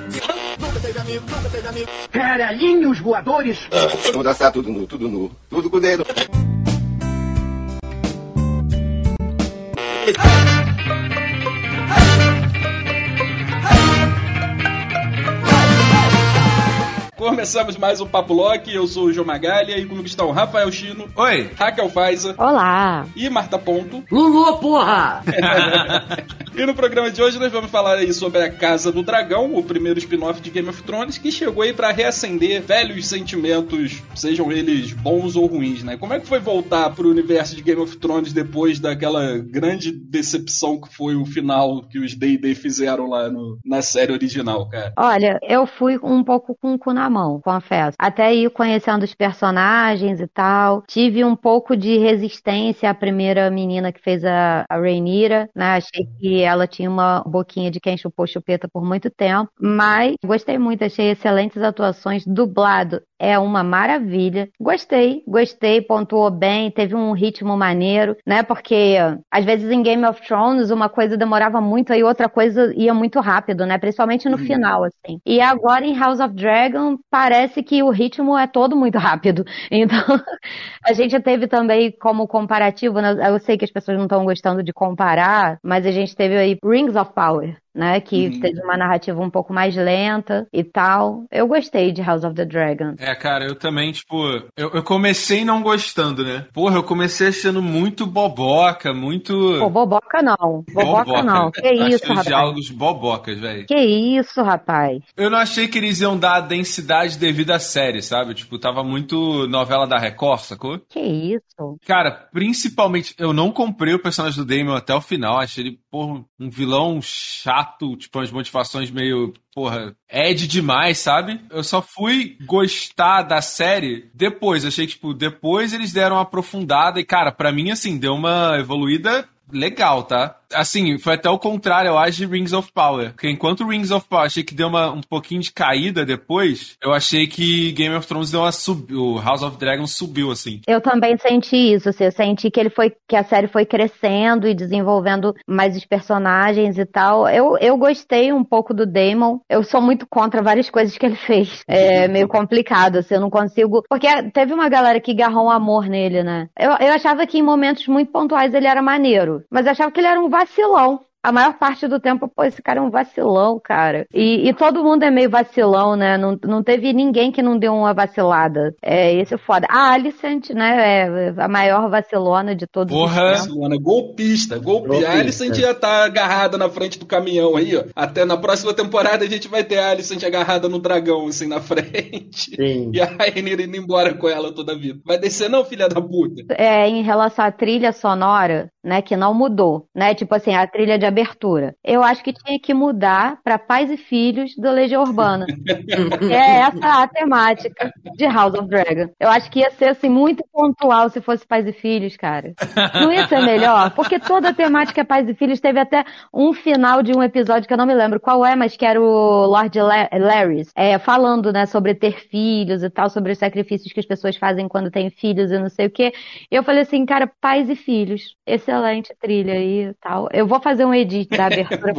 Nunca teve amigo, nunca teve amigo. Caralhinhos voadores. Vamos dançar tudo nu, tudo nu, tudo com o dedo. Começamos mais um Papo Lock, eu sou o João Magalha e comigo estão Rafael Chino, Oi. Raquel Faiza Olá! e Marta Ponto. Lulu, porra! E no programa de hoje nós vamos falar aí sobre a Casa do Dragão, o primeiro spin-off de Game of Thrones, que chegou aí pra reacender velhos sentimentos, sejam eles bons ou ruins, né? Como é que foi voltar pro universo de Game of Thrones depois daquela grande decepção que foi o final que os D&D fizeram lá no- na série original, cara? Olha, eu fui um pouco com o cu na mão, confesso. Até ir conhecendo os personagens e tal. Tive um pouco de resistência à primeira menina que fez a, a Rhaenyra, né? Achei que ela tinha uma boquinha de quem chupou chupeta por muito tempo. Mas gostei muito, achei excelentes atuações. Dublado é uma maravilha. Gostei, gostei, pontuou bem, teve um ritmo maneiro, né? Porque às vezes em Game of Thrones uma coisa demorava muito e outra coisa ia muito rápido, né? Principalmente no Uhum. final, assim. E agora em House of Dragon parece que o ritmo é todo muito rápido. Então a gente teve também como comparativo, né? eu sei que as pessoas não estão gostando de comparar, mas a gente teve aí Rings of Power. Né, que Uhum. teve uma narrativa um pouco mais lenta e tal. Eu gostei de House of the Dragon. É, cara, eu também, tipo, eu, eu comecei não gostando, né? Porra, eu comecei achando muito boboca, muito. Pô, boboca não. Boboca, não. Que Achei isso, os rapaz. diálogos bobocas, velho. Que isso, rapaz. Eu não achei que eles iam dar a densidade devida à série, sabe? Tipo, tava muito novela da Record, sacou? Que isso. Cara, principalmente, eu não comprei o personagem do Damon até o final. Achei ele, porra, um vilão chato, tipo, umas motivações meio, porra, Ed demais, sabe? Eu só fui gostar da série depois. Achei que, tipo, depois eles deram uma aprofundada e, cara, pra mim, assim, deu uma evoluída legal, tá? Assim, foi até o contrário, eu acho, de Rings of Power. Porque enquanto Rings of Power achei que deu uma, um pouquinho de caída depois, eu achei que Game of Thrones deu uma sub... O House of Dragons subiu, assim. Eu também senti isso, assim, eu senti que ele foi, que a série foi crescendo e desenvolvendo mais os personagens e tal. Eu, eu gostei um pouco do Damon. Eu sou muito contra várias coisas que ele fez. É meio complicado, assim, eu não consigo. Porque teve uma galera que agarrou um amor nele, né? Eu, eu achava que em momentos muito pontuais ele era maneiro, mas eu achava que ele era um vacilão. A maior parte do tempo, pô, esse cara é um vacilão, cara. E, e todo mundo é meio vacilão, né? Não, não teve ninguém que não deu uma vacilada. É, esse é foda. A Alicent, né, é a maior vacilona de todos Porra. os tempos. Luana, golpista, golpista. Golpista. A Alicent já tá agarrada na frente do caminhão aí, ó. Até na próxima temporada a gente vai ter a Alicent agarrada no dragão, assim, na frente. Sim. E a Rainira indo embora com ela toda a vida. Vai descer não, filha da puta? É, em relação à trilha sonora, né, que não mudou, né? Tipo assim, a trilha de abertura. Eu acho que tinha que mudar pra Pais e Filhos da Legião Urbana. é essa a temática de House of Dragon. Eu acho que ia ser assim muito pontual se fosse Pais e Filhos, cara. Não ia ser melhor? Porque toda a temática é Pais e Filhos teve até um final de um episódio que eu não me lembro qual é, mas que era o Lord La- Larrys, é, falando, né, sobre ter filhos e tal, sobre os sacrifícios que as pessoas fazem quando têm filhos e não sei o quê. E eu falei assim, cara, pais e filhos. Excelente trilha aí e tal. Eu vou fazer um edit da abertura.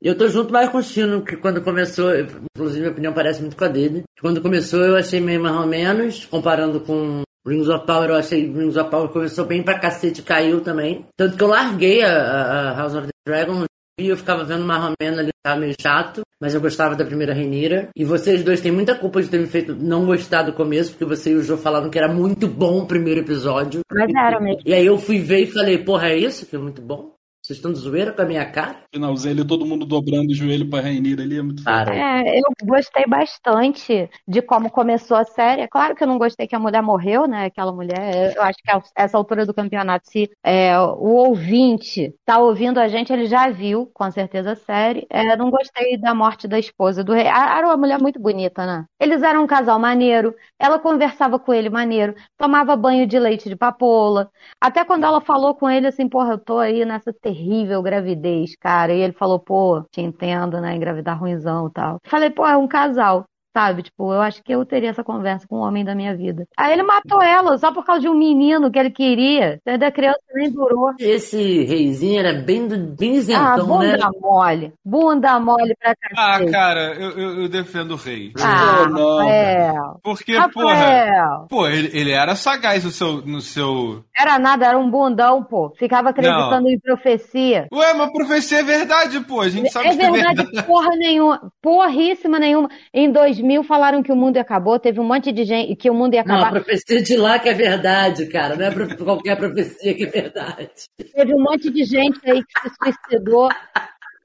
Eu tô junto mais com o Chino, que quando começou, inclusive minha opinião parece muito com a dele. Quando começou eu achei meio mais ou menos, comparando com Rings of Power, eu achei Rings of Power começou bem pra cacete, caiu também. Tanto que eu larguei a, a- House of the Dragon e eu ficava vendo mais ou menos ali, tava meio chato, mas eu gostava da primeira Renira. E vocês dois têm muita culpa de ter me feito não gostar do começo, porque você e o Joe falaram que era muito bom o primeiro episódio. Mas era mesmo. E aí eu fui ver e falei, porra, é isso que é muito bom? Vocês estão de zoeira com a minha cara? Finalzinho ali, todo mundo dobrando o joelho pra Rainira ali, é muito foda. Para. É, eu gostei bastante de como começou a série. É claro que eu não gostei que a mulher morreu, né? Aquela mulher. Eu acho que a essa altura do campeonato, se é, o ouvinte tá ouvindo a gente, ele já viu, com certeza, a série. É, não gostei da morte da esposa do rei. Era uma mulher muito bonita, né? Eles eram um casal maneiro. Ela conversava com ele maneiro. Tomava banho de leite de papoula. Até quando ela falou com ele assim, porra, eu tô aí nessa terrível gravidez, cara. E ele falou, pô, te entendo, né? Engravidar ruimzão e tal. Falei, pô, é um casal. Sabe? Tipo, eu acho que eu teria essa conversa com o homem da minha vida. Aí ele matou ela só por causa de um menino que ele queria. Entendeu? A criança nem durou. Esse reizinho era bem, do, bem Ah, isentão, bunda né? mole. Bunda mole pra Ah, cacete. cara, eu, eu, eu defendo o rei. Ah, Oh, não. Rafael. Porque, porra, Rafael. pô, ele, ele era sagaz no seu, no seu. Era nada, era um bundão, pô. Ficava acreditando em profecia. Ué, mas profecia é verdade, pô. A gente sabe É que é verdade, verdade. porra nenhuma, porríssima nenhuma. Em 2000 falaram que o mundo acabou, teve um monte de gente que o mundo ia Não, a acabar. profecia de lá que é verdade, cara. Não é qualquer profecia que é verdade. Teve um monte de gente aí que se suicidou.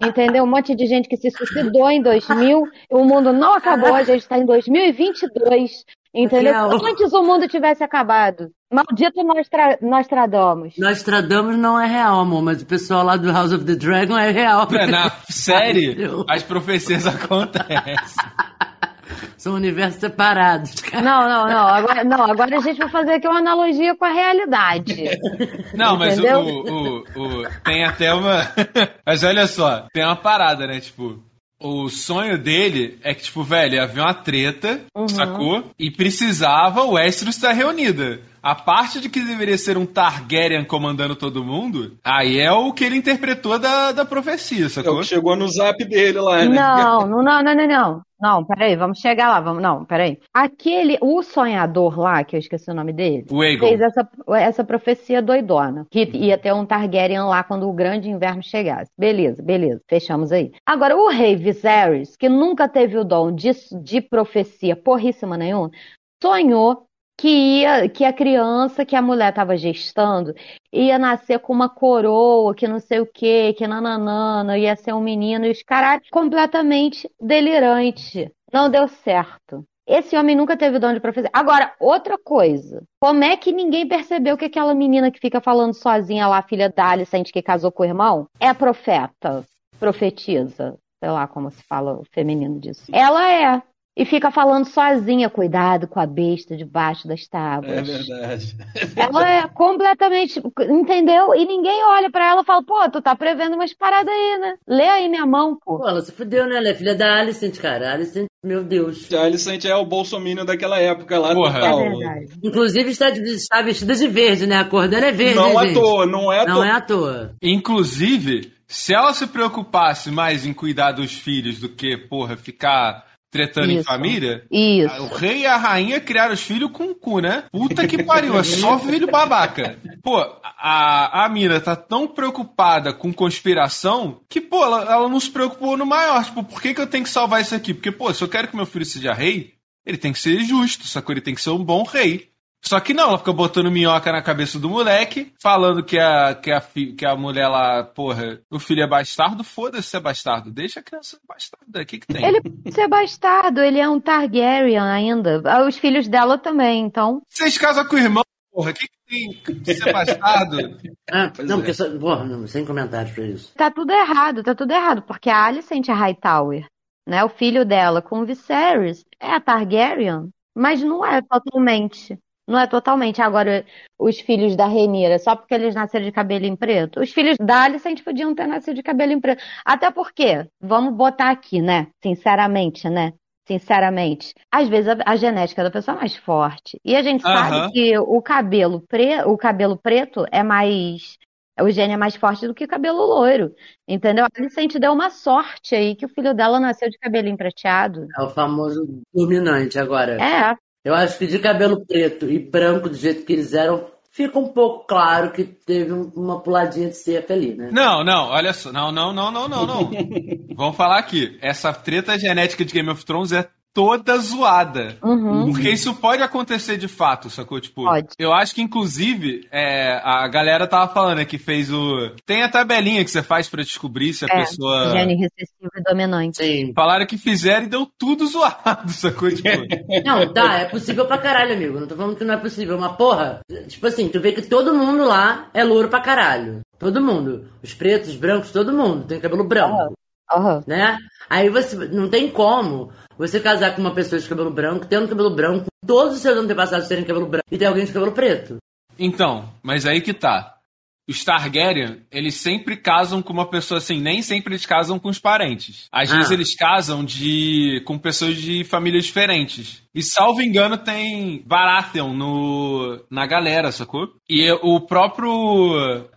Entendeu? Um monte de gente que se suicidou em 2000. O mundo não acabou, a gente está em 2022. Entendeu? Antes o mundo tivesse acabado. Maldito Nostra, Nostradamus. Nostradamus não é real, amor, mas o pessoal lá do House of the Dragon é real. Na série, as profecias acontecem. São universos separados, cara. Não, não, não. Agora, não. agora a gente vai fazer aqui uma analogia com a realidade. Não, mas o, Entendeu? o, o- o- tem até uma. mas olha só, tem uma parada, né? Tipo, o sonho dele é que, tipo, velho, ia haver uma treta, Uhum. sacou? E precisava o Westeros estar reunida. A parte de que deveria ser um Targaryen comandando todo mundo, aí é o que ele interpretou da, da profecia, É o sacou? que chegou no zap dele lá, né? Não, não, não, não, não, não. Não, peraí, vamos chegar lá, vamos. Não, peraí. Aquele, o sonhador lá, que eu esqueci o nome dele, O Aegon. fez essa, essa profecia doidona. Que ia ter um Targaryen lá quando o grande inverno chegasse. Beleza, beleza. Fechamos aí. Agora, o rei Viserys, que nunca teve o dom de, de profecia porríssima nenhuma, sonhou que ia, que a criança que a mulher estava gestando ia nascer com uma coroa, que não sei o que, que nananana, ia ser um menino, e os caras completamente delirante. Não deu certo. Esse homem nunca teve dom de profecia. Agora, outra coisa. Como é que ninguém percebeu que aquela menina que fica falando sozinha lá, filha da Alicente, que casou com o irmão, é profeta, profetiza? Sei lá como se fala o feminino disso. Ela é. E fica falando sozinha, cuidado com a besta debaixo das tábuas. É verdade. Ela é completamente, entendeu? E ninguém olha pra ela e fala, pô, tu tá prevendo umas paradas aí, né? Lê aí minha mão, pô. Pô, ela se fudeu, né? Ela é filha da Alicent, cara. A Alicent, meu Deus. A Alicent é o bolsominion daquela época lá Porra. total. É verdade. Inclusive está, de- está vestida de verde, né? A cor dela é verde, Não à gente? toa, não é à Não toa. é à toa. Inclusive, se ela se preocupasse mais em cuidar dos filhos do que, porra, ficar tretando em Isso. família, Isso. o rei e a rainha criaram os filhos com o cu, né? Puta que pariu, é só filho babaca. Pô, a, a Mira tá tão preocupada com conspiração que, pô, ela, ela não se preocupou no maior. Tipo, por que, que eu tenho que salvar isso aqui? Porque, pô, se eu quero que meu filho seja rei, ele tem que ser justo, sacou? Ele tem que ser um bom rei. Só que não, ela fica botando minhoca na cabeça do moleque, falando que a, que a, fi- que a mulher lá, porra, o filho é bastardo, foda-se se é bastardo. Deixa a criança ser bastarda, o que que tem? Ele pode ser bastardo, ele é um Targaryen ainda. Ah, Os filhos dela também, então. Vocês casam com o irmão, porra, o que que tem ser bastardo? Ah, Pois não, é. porque só, porra, não, sem comentários pra isso. Tá tudo errado, tá tudo errado, porque a Alicent Hightower, né, o filho dela com o Viserys, é a Targaryen, mas não é totalmente. Não é totalmente. Agora, os filhos da Rhaenyra, só porque eles nasceram de cabelo em preto, os filhos da Alicent podiam ter nascido de cabelo em preto. Até porque, vamos botar aqui, né, sinceramente, né, sinceramente, às vezes a, a genética da pessoa é mais forte. E a gente sabe que o cabelo, pre, o cabelo preto é mais. O gene é mais forte do que o cabelo loiro. Entendeu? A Alicent deu uma sorte aí que o filho dela nasceu de cabelo prateado. É o famoso dominante agora. É, Eu acho que de cabelo preto e branco do jeito que eles eram, fica um pouco claro que teve um- uma puladinha de cerca ali, né? Não, não, olha só. Não, não, não, não, não, não. Vamos falar aqui. Essa treta genética de Game of Thrones é toda zoada. Uhum. Porque isso pode acontecer de fato, sacou? Tipo, Pode. eu acho que, inclusive, é, a galera tava falando né, que fez o. Tem a tabelinha que você faz pra descobrir se a É, pessoa. gene recessivo e dominante. Sim. Falaram que fizeram e deu tudo zoado, sacou? Tipo, Não, tá, é possível pra caralho, amigo. Não tô falando que não é possível, mas porra, tipo assim, tu vê que todo mundo lá é louro pra caralho. Todo mundo. Os pretos, os brancos, todo mundo tem cabelo branco. Aham. né? Aí você não tem como você casar com uma pessoa de cabelo branco, tendo cabelo branco, todos os seus antepassados terem cabelo branco e tem alguém de cabelo preto. então, mas aí que tá. os Targaryen, eles sempre casam com uma pessoa assim, nem sempre eles casam com os parentes. Às Ah. vezes eles casam de com pessoas de famílias diferentes. E salvo engano tem Baratheon no na galera, sacou? E o próprio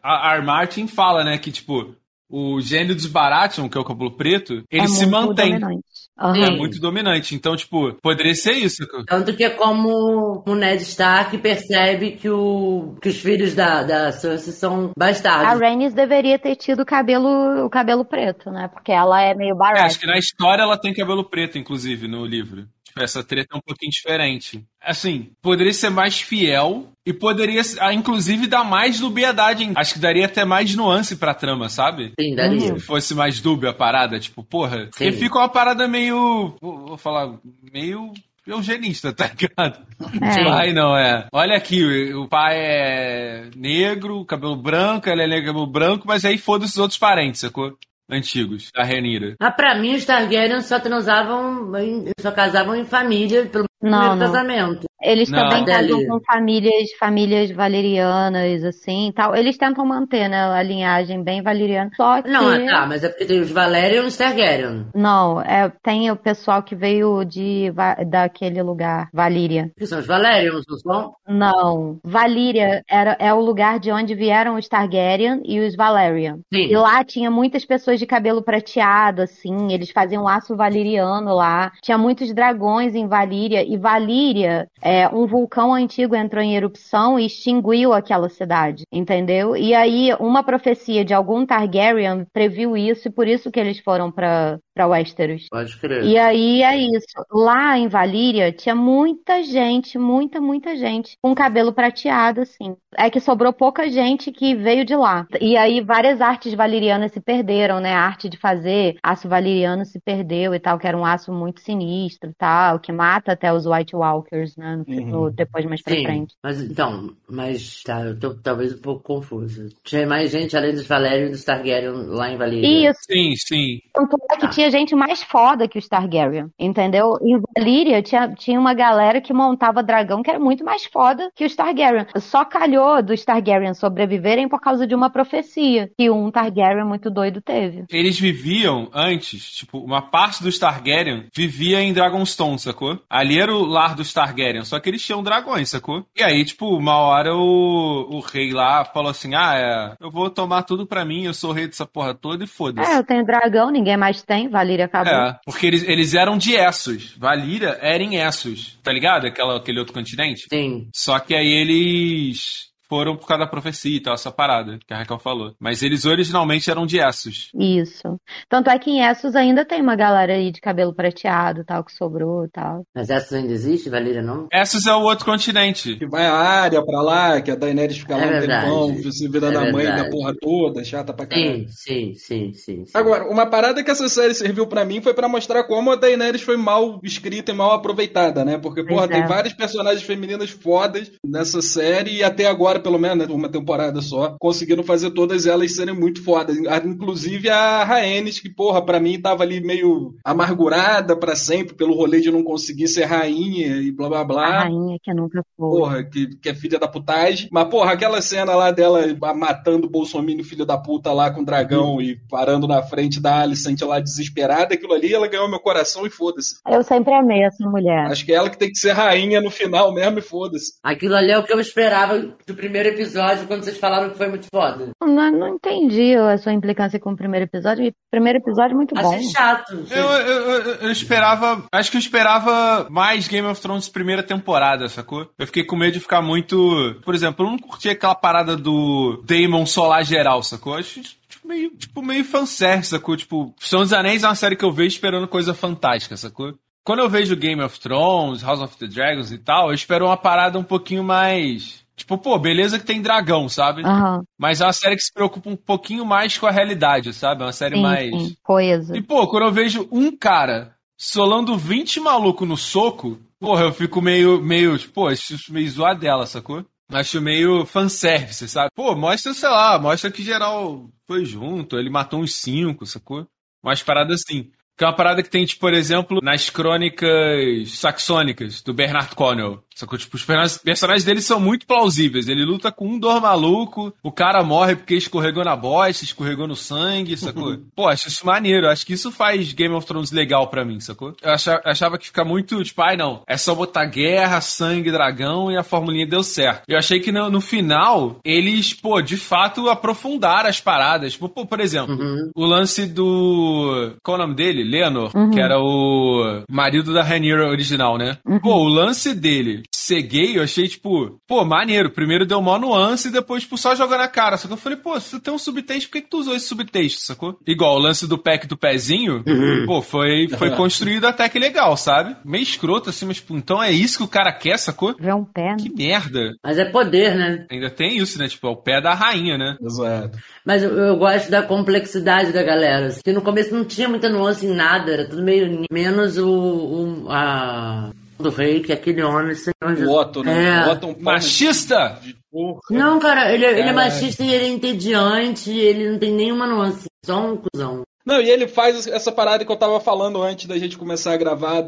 R. Martin fala, né, que tipo o gênio dos Baratheon, que é o cabelo preto, ele é se muito mantém. dominante. Aham. É muito dominante. Então, tipo, poderia ser isso. Tanto que é como o Ned Stark percebe que, o, que os filhos da, da Cersei são A bastardos. Rhaenys deveria ter tido o cabelo, o cabelo preto, né? Porque ela é meio É, barata. acho que na história ela tem cabelo preto, inclusive, no livro. Tipo, essa treta é um pouquinho diferente. Assim, poderia ser mais fiel e poderia, ah, inclusive, dar mais dubiedade. Acho que daria até mais nuance pra trama, sabe? Sim, daria. Se fosse mais dúbia a parada, tipo, porra. Porque Sim. fica uma parada meio. Vou falar, meio. Eugenista, tá ligado? É. Pai não é. Olha aqui, o pai é negro, cabelo branco, ela é negra, cabelo branco, mas aí foda-se os outros parentes, sacou? Antigos, da Renira. Mas pra mim, os Targaryen só transavam, em- só casavam em família, pelo Não, primeiro não. casamento. Eles Não. também casam Dali. com famílias, famílias valerianas, assim, tal. Eles tentam manter, né, a linhagem bem valeriana. Só que... Não, ah, tá, mas é porque tem os Valerian e os Targaryen. Não, é, tem o pessoal que veio de, daquele lugar, Valíria. Que são os Valerian, não são? Não, Valíria era, é o lugar de onde vieram os Targaryen e os Valerian. Sim. E lá tinha muitas pessoas de cabelo prateado, assim, eles faziam laço valiriano lá. Tinha muitos dragões em Valíria, e Valíria, é, um vulcão antigo entrou em erupção e extinguiu aquela cidade, entendeu? E aí, uma profecia de algum Targaryen previu isso, e por isso que eles foram pra para Westeros. Pode crer. E aí é isso. Lá em Valíria tinha muita gente, muita, muita gente com cabelo prateado, assim. É que sobrou pouca gente que veio de lá. E aí várias artes valirianas se perderam, né? A arte de fazer aço valiriano se perdeu e tal, que era um aço muito sinistro e tal, que mata até os White Walkers, né? No- Uhum. no- depois mais pra Sim, frente. mas então, mas tá, eu tô talvez um pouco confuso. Tinha mais gente além dos Valerian e dos Targaryen lá em Valíria. Isso. Sim, sim. Tanto é que tinha gente mais foda que os Targaryen, entendeu? Em Valíria tinha, tinha uma galera que montava dragão que era muito mais foda que os Targaryen. Só calhou dos Targaryen sobreviverem por causa de uma profecia que um Targaryen muito doido teve. Eles viviam antes, tipo, uma parte dos Targaryen vivia em Dragonstone, sacou? Ali era o lar dos Targaryen, só que eles tinham dragões, sacou? E aí, tipo, uma hora o, o rei lá falou assim: ah, é, eu vou tomar tudo pra mim, eu sou rei dessa porra toda e foda-se. É, eu tenho dragão, ninguém mais tem, Valíria acabou. É, porque eles, eles eram de Essos. Valíria era em Essos, tá ligado? Aquela, aquele outro continente. Sim. Só que aí eles foram por causa da profecia e tal, essa parada que a Raquel falou. Mas eles originalmente eram de Essos. Isso. Tanto é que em Essos ainda tem uma galera aí de cabelo prateado, tal, que sobrou e tal. Mas essa ainda existe, Valíria não? Essos é o outro continente. Que vai a área pra lá, que a Daenerys fica lá É um tempão, se virando É a mãe da porra toda, chata pra caralho. Sim, sim, sim, sim. sim. Agora, uma parada que essa série serviu pra mim foi pra mostrar como a Daenerys foi mal escrita e mal aproveitada, né? Porque, porra, é. tem várias personagens femininas fodas nessa série e até agora, pelo menos, né, uma temporada só, conseguiram fazer todas elas serem muito fodas. A- Inclusive a Rhaenys, que, porra, pra mim tava ali meio amargurada pra sempre pelo rolê de não conseguir ser rainha e blá blá A blá. rainha que nunca foi. Porra, que, que é filha da putagem. Mas, porra, aquela cena lá dela matando o Bolsonaro, filho da puta, lá com o dragão e parando na frente da Alicent lá desesperada, aquilo ali, ela ganhou meu coração e foda-se. Eu sempre amei essa mulher. Acho que é ela que tem que ser rainha no final mesmo e foda-se. Aquilo ali é o que eu esperava do primeiro episódio quando vocês falaram que foi muito foda. Não, não entendi a sua implicância com o primeiro episódio. O primeiro episódio é muito bom. Achei chato. Eu, eu, eu- eu esperava. Acho que eu esperava mais Game of Thrones primeira temporada, sacou? Eu fiquei com medo de ficar muito. Por exemplo, eu não curti aquela parada do Daemon solar geral, sacou? Acho tipo, meio, tipo, meio fanservice, sacou? Tipo, São dos Anéis é uma série que eu vejo esperando coisa fantástica, sacou? Quando eu vejo Game of Thrones, House of the Dragons e tal, eu espero uma parada um pouquinho mais. Tipo, pô, beleza que tem dragão, sabe? Aham, Mas é uma série que se preocupa um pouquinho mais com a realidade, sabe? É uma série sim, mais. sim. Coisa. E, pô, quando eu vejo um cara solando 20 maluco no soco, porra, eu fico meio, meio, tipo, pô, acho isso meio zoadela, sacou? Acho meio fanservice, sabe? Pô, mostra, sei lá, mostra que geral foi junto, ele matou uns cinco, sacou? Umas paradas assim. Que é uma parada que tem, tipo, por exemplo, nas crônicas saxônicas do Bernard Cornwell. Sacou? Tipo, os personagens dele são muito plausíveis. Ele luta com um dor maluco, o cara morre porque escorregou na bosta, escorregou no sangue, sacou? Pô, acho isso maneiro. Acho que isso faz Game of Thrones legal pra mim, sacou? Eu achava, achava que fica muito, tipo, ai não, é só botar guerra, sangue, dragão e a formulinha deu certo. Eu achei que no, no final, eles, pô, de fato aprofundaram as paradas. Tipo, pô, por exemplo, Uhum. o lance do. Qual é o nome dele? Lenor, que era o marido da Rhaenyra original, né? Pô, o lance dele ser gay, eu achei, tipo, pô, maneiro. Primeiro deu mó nuance e depois, tipo, só jogar na cara. Só que eu falei, pô, se tu tem um subtexto, por que, que tu usou esse subtexto, sacou? Igual o lance do pack do pezinho, pô, foi, foi construído até que legal, sabe? Meio escroto assim, mas, tipo, então é isso que o cara quer, sacou? Vê um pé, né? Que merda. Mas é poder, né? Ainda tem isso, né? Tipo, é o pé da rainha, né? Exato. Mas eu, eu gosto da complexidade da galera. assim, Que no começo não tinha muita nuance em nada, era tudo meio. Menos o. o a. Do rei, que é aquele homem, senhor O. Otto, né? É. O Otto é um Machista! de porra. Não, cara, ele, ele é machista e ele é entediante, ele não tem nenhuma nuance, só um cuzão. Não, e ele faz essa parada que eu tava falando antes da gente começar a gravar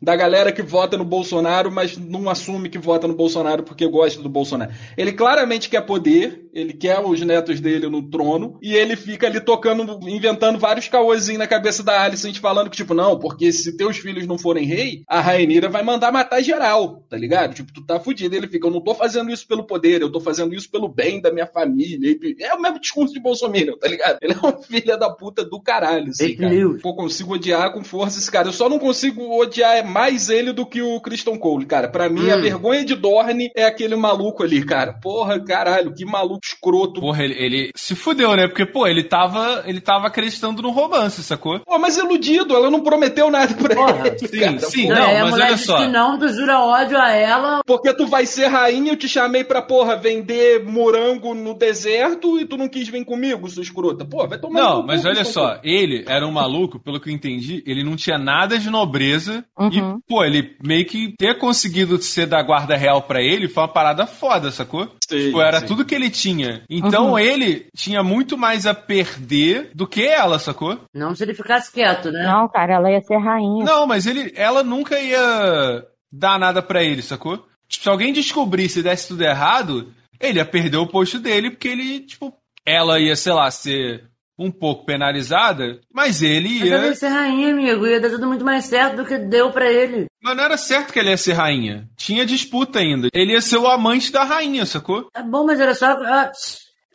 da galera que vota no Bolsonaro, mas não assume que vota no Bolsonaro porque gosta do Bolsonaro. Ele claramente quer poder, ele quer os netos dele no trono, e ele fica ali tocando, inventando vários caôzinhos na cabeça da Alicent, falando que, tipo, não, porque se teus filhos não forem rei, a Rainira vai mandar matar geral, tá ligado? Tipo, tu tá fudido. Ele fica, eu não tô fazendo isso pelo poder, eu tô fazendo isso pelo bem da minha família. É o mesmo discurso de Bolsonaro, tá ligado? Ele é um filho da puta do caralho, assim, cara. news. Pô, consigo odiar com força esse cara. Eu só não consigo odiar mais ele do que o Christian Cole, cara. Pra mim, a Hum. vergonha de Dorne é aquele maluco ali, cara. Porra, caralho, que maluco escroto. Porra, ele, ele se fudeu, né? Porque, pô, ele tava, ele tava acreditando no romance, sacou? Pô, mas iludido, ela não prometeu nada pra Porra, ele. sim, cara. sim. Pô, Não, a mas mulher olha só. que não, tu jura ódio a ela. Porque tu vai ser rainha, eu te chamei pra, porra, vender morango no deserto e tu não quis vir comigo, sua escrota. Pô, vai tomar no Não, mas olha só, Ele era um maluco, pelo que eu entendi, ele não tinha nada de nobreza. Uhum. E, pô, ele meio que ter conseguido ser da guarda real pra ele foi uma parada foda, sacou? Sim, tipo, era sim. tudo que ele tinha. Então Uhum. ele tinha muito mais a perder do que ela, sacou? Não se ele ficasse quieto, né? Não, cara, ela ia ser rainha. Não, mas ele, ela nunca ia dar nada pra ele, sacou? Tipo, se alguém descobrisse e desse tudo errado, ele ia perder o posto dele, porque ele, tipo, ela ia, sei lá, ser um pouco penalizada, mas ele Mas ela ia. ia ser rainha, amigo. Ia dar tudo muito mais certo do que deu pra ele. Mas não era certo que ele ia ser rainha. Tinha disputa ainda. Ele ia ser o amante da rainha, sacou? Tá bom, mas era só ah,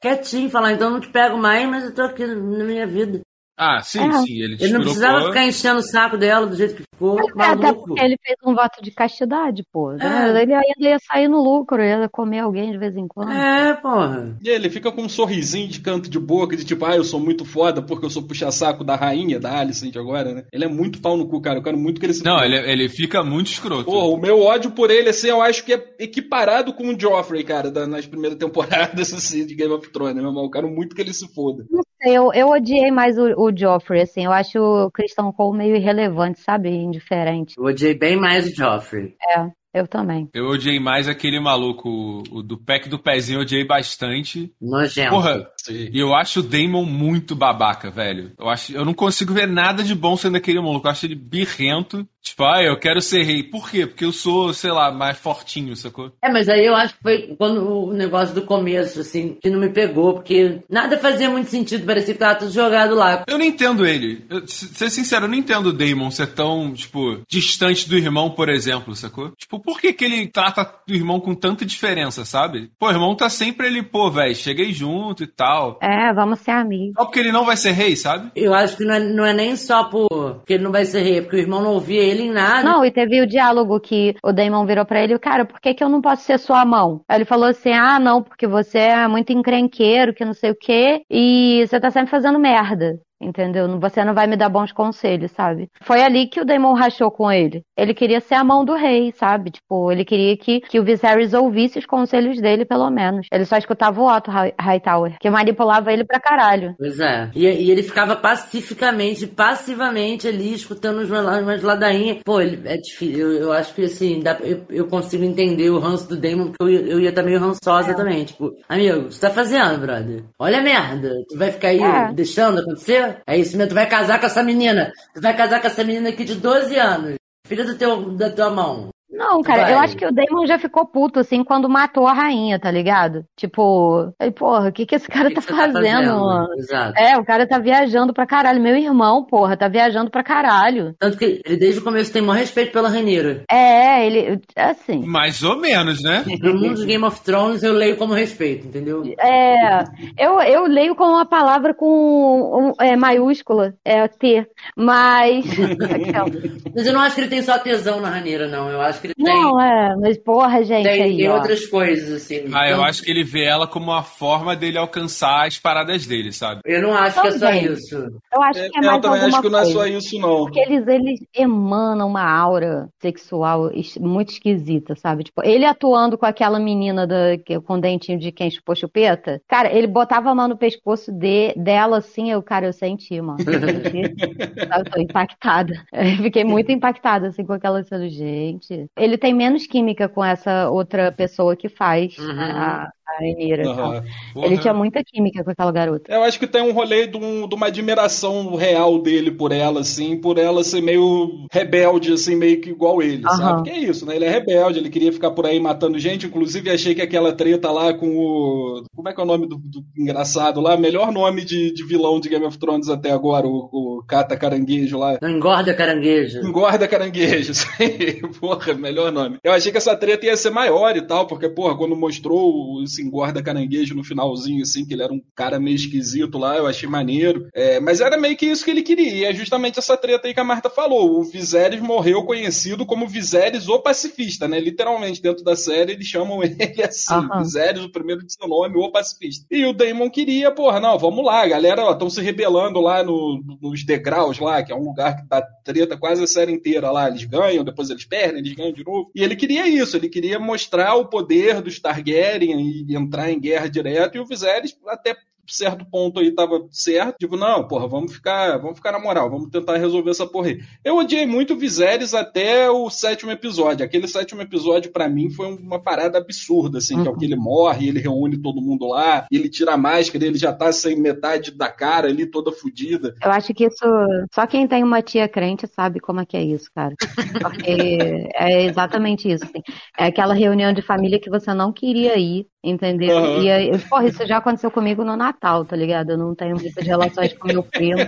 quietinho falar, então eu não te pego mais, mas eu tô aqui na minha vida. Ah, sim, É. sim. Ele, Ele não precisava ficar enchendo o saco dela do jeito que ficou. É, até porque ele fez um voto de castidade, pô. É. Ele ainda ia sair no lucro, ia comer alguém de vez em quando. É, porra. E ele fica com um sorrisinho de canto de boca, de tipo, ah, eu sou muito foda porque eu sou puxa-saco da rainha, da Alicent agora, né? Ele é muito pau no cu, cara. Eu quero muito que ele se Não, foda. ele, ele fica muito escroto. Porra, o meu ódio por ele, assim, eu acho que é equiparado com o Joffrey, cara, da- nas primeiras temporadas, assim, de Game of Thrones, né, meu irmão? Eu quero muito que ele se foda. Não sei, eu, eu odiei mais o, o Joffrey, assim. Eu acho o Christian Cole meio irrelevante, sabe? Indiferente. Eu odiei bem mais o Joffrey. É, eu também. Eu odiei mais aquele maluco, o, o do pack do pezinho, eu odiei bastante. Nojento. Porra. E eu acho o Damon muito babaca, velho. Eu acho, eu não consigo ver nada de bom sendo aquele maluco. Eu acho ele birrento. Tipo, ah, eu quero ser rei. Por quê? Porque eu sou, sei lá, mais fortinho, sacou? É, mas aí eu acho que foi quando o negócio do começo, assim, que não me pegou, porque nada fazia muito sentido, parecia que tava tudo jogado lá. Eu não entendo ele. Eu, se- ser sincero, eu não entendo o Damon ser tão, tipo, distante do irmão, por exemplo, sacou? Tipo, por que que ele trata o irmão com tanta diferença, sabe? Pô, o irmão tá sempre ali, pô, velho, cheguei junto e tal. É, vamos ser amigos. Só porque ele não vai ser rei, sabe? Eu acho que não é, não é nem só por porque ele não vai ser rei, é porque o irmão não ouvia ele em nada. Não, e teve o diálogo que o Damon virou pra ele, cara, por que, que eu não posso ser sua mão? Aí ele falou assim, ah, não, porque você é muito encrenqueiro, que não sei o quê, e você tá sempre fazendo merda. Entendeu? Você não vai me dar bons conselhos, sabe? Foi ali que o Damon rachou com ele. Ele queria ser a mão do rei, sabe? Tipo, ele queria que, que o Viserys ouvisse os conselhos dele, pelo menos. Ele só escutava o Otto High- Hightower, que manipulava ele pra caralho. Pois é. E, e ele ficava pacificamente, passivamente ali, escutando umas, umas ladainhas. Pô, ele, é difícil. Eu, eu acho que assim, dá- eu, eu consigo entender o ranço do Damon, porque eu, ia- eu ia estar meio rançosa também. Tipo, amigo, o que você tá fazendo, brother? Olha a merda. Tu vai ficar aí É. deixando acontecer? É isso mesmo, tu vai casar com essa menina. Tu vai casar com essa menina aqui de 12 anos. Filha do teu, da tua mão. Não, cara, Vai. eu acho que o Damon já ficou puto, assim, quando matou a rainha, tá ligado? Tipo, aí, porra, o que que esse cara que tá que você tá fazendo, mano? Exato. É, o cara tá viajando pra caralho. Meu irmão, porra, tá viajando pra caralho. Tanto que ele desde o começo tem maior respeito pela Rainira. É, ele, assim, Mais ou menos, né? No mundo de Game of Thrones eu leio como respeito, entendeu? é, eu, eu leio com uma palavra com um, é, maiúscula, é T, mas... Mas eu não acho que ele tem só tesão na Rainira, não. Eu acho que ele Não, é, mas porra, gente, tem, tem, aí, tem outras coisas, assim. Ah, eu Então, acho que ele vê ela como uma forma dele alcançar as paradas dele, sabe? eu não acho que é só Também. isso. Eu acho É, que é eu mais também alguma acho que não é coisa. só isso, não. Porque eles, eles emanam uma aura sexual muito esquisita, sabe? Tipo, ele atuando com aquela menina da, que- com o dentinho de quem chupou chupeta, cara, ele botava a mão no pescoço de, dela assim, eu, cara, eu senti, mano. Eu senti? Eu tô impactada. Eu fiquei muito impactada, assim, com aquela cena. Gente, ele tem menos química com essa outra pessoa que faz Uhum. a, a Enira. Aham. Ele tinha muita química com aquela garota. Eu acho que tem um rolê de, um- de uma admiração real dele por ela, assim, por ela ser meio rebelde, assim, meio que igual ele, Aham. sabe? Que é isso, né? Ele é rebelde, ele queria ficar por aí matando gente. Inclusive, achei que aquela treta lá com o. Como é que é o nome do, do engraçado lá? Melhor nome de, de vilão de Game of Thrones até agora, o, o Cata Caranguejo lá. Engorda caranguejo. Engorda caranguejo, porra, melhor nome. Eu achei que essa treta ia ser maior e tal, porque, porra, quando mostrou esse engorda caranguejo no finalzinho, assim, que ele era um cara meio esquisito lá, eu achei maneiro. É, mas era meio que isso que ele queria, e é justamente essa treta aí que a Marta falou. O Viserys morreu conhecido como Viserys o pacifista, né? Literalmente, dentro da série, eles chamam ele assim, Aham. Viserys, o primeiro de seu nome, o pacifista. E o Daemon queria, porra, não, vamos lá, galera, estão se rebelando lá no- nos degraus lá, que é um lugar que dá treta quase a série inteira lá. Eles ganham, depois eles perdem, eles ganham de novo. E ele queria isso, ele queria mostrar o poder dos Targaryen e entrar em guerra direto, e o Viserys até certo ponto aí tava certo, tipo, não, porra, vamos ficar, vamos ficar na moral, vamos tentar resolver essa porra aí. Eu odiei muito o Viserys até o sétimo episódio. Aquele sétimo episódio, pra mim, foi uma parada absurda, assim, que é o que ele morre, ele reúne todo mundo lá, ele tira a máscara, ele já tá sem metade da cara ali, toda fodida. Eu acho que isso. Só quem tem uma tia crente sabe como é que é isso, cara. Porque é exatamente isso. assim. É aquela reunião de família que você não queria ir, entendeu? Aham. E aí, porra, isso já aconteceu comigo no Natal, tá ligado? Eu não tenho muitas relações com meu primo.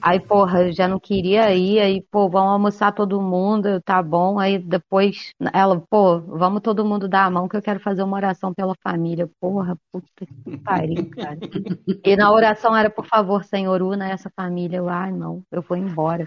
Aí, porra, eu já não queria ir, aí, pô, vamos almoçar todo mundo, tá bom. Aí depois ela, pô, vamos todo mundo dar a mão que eu quero fazer uma oração pela família. Porra, puta que pariu, cara. E na oração era, por favor, Senhor, una essa família. Eu, ai, não, eu vou embora.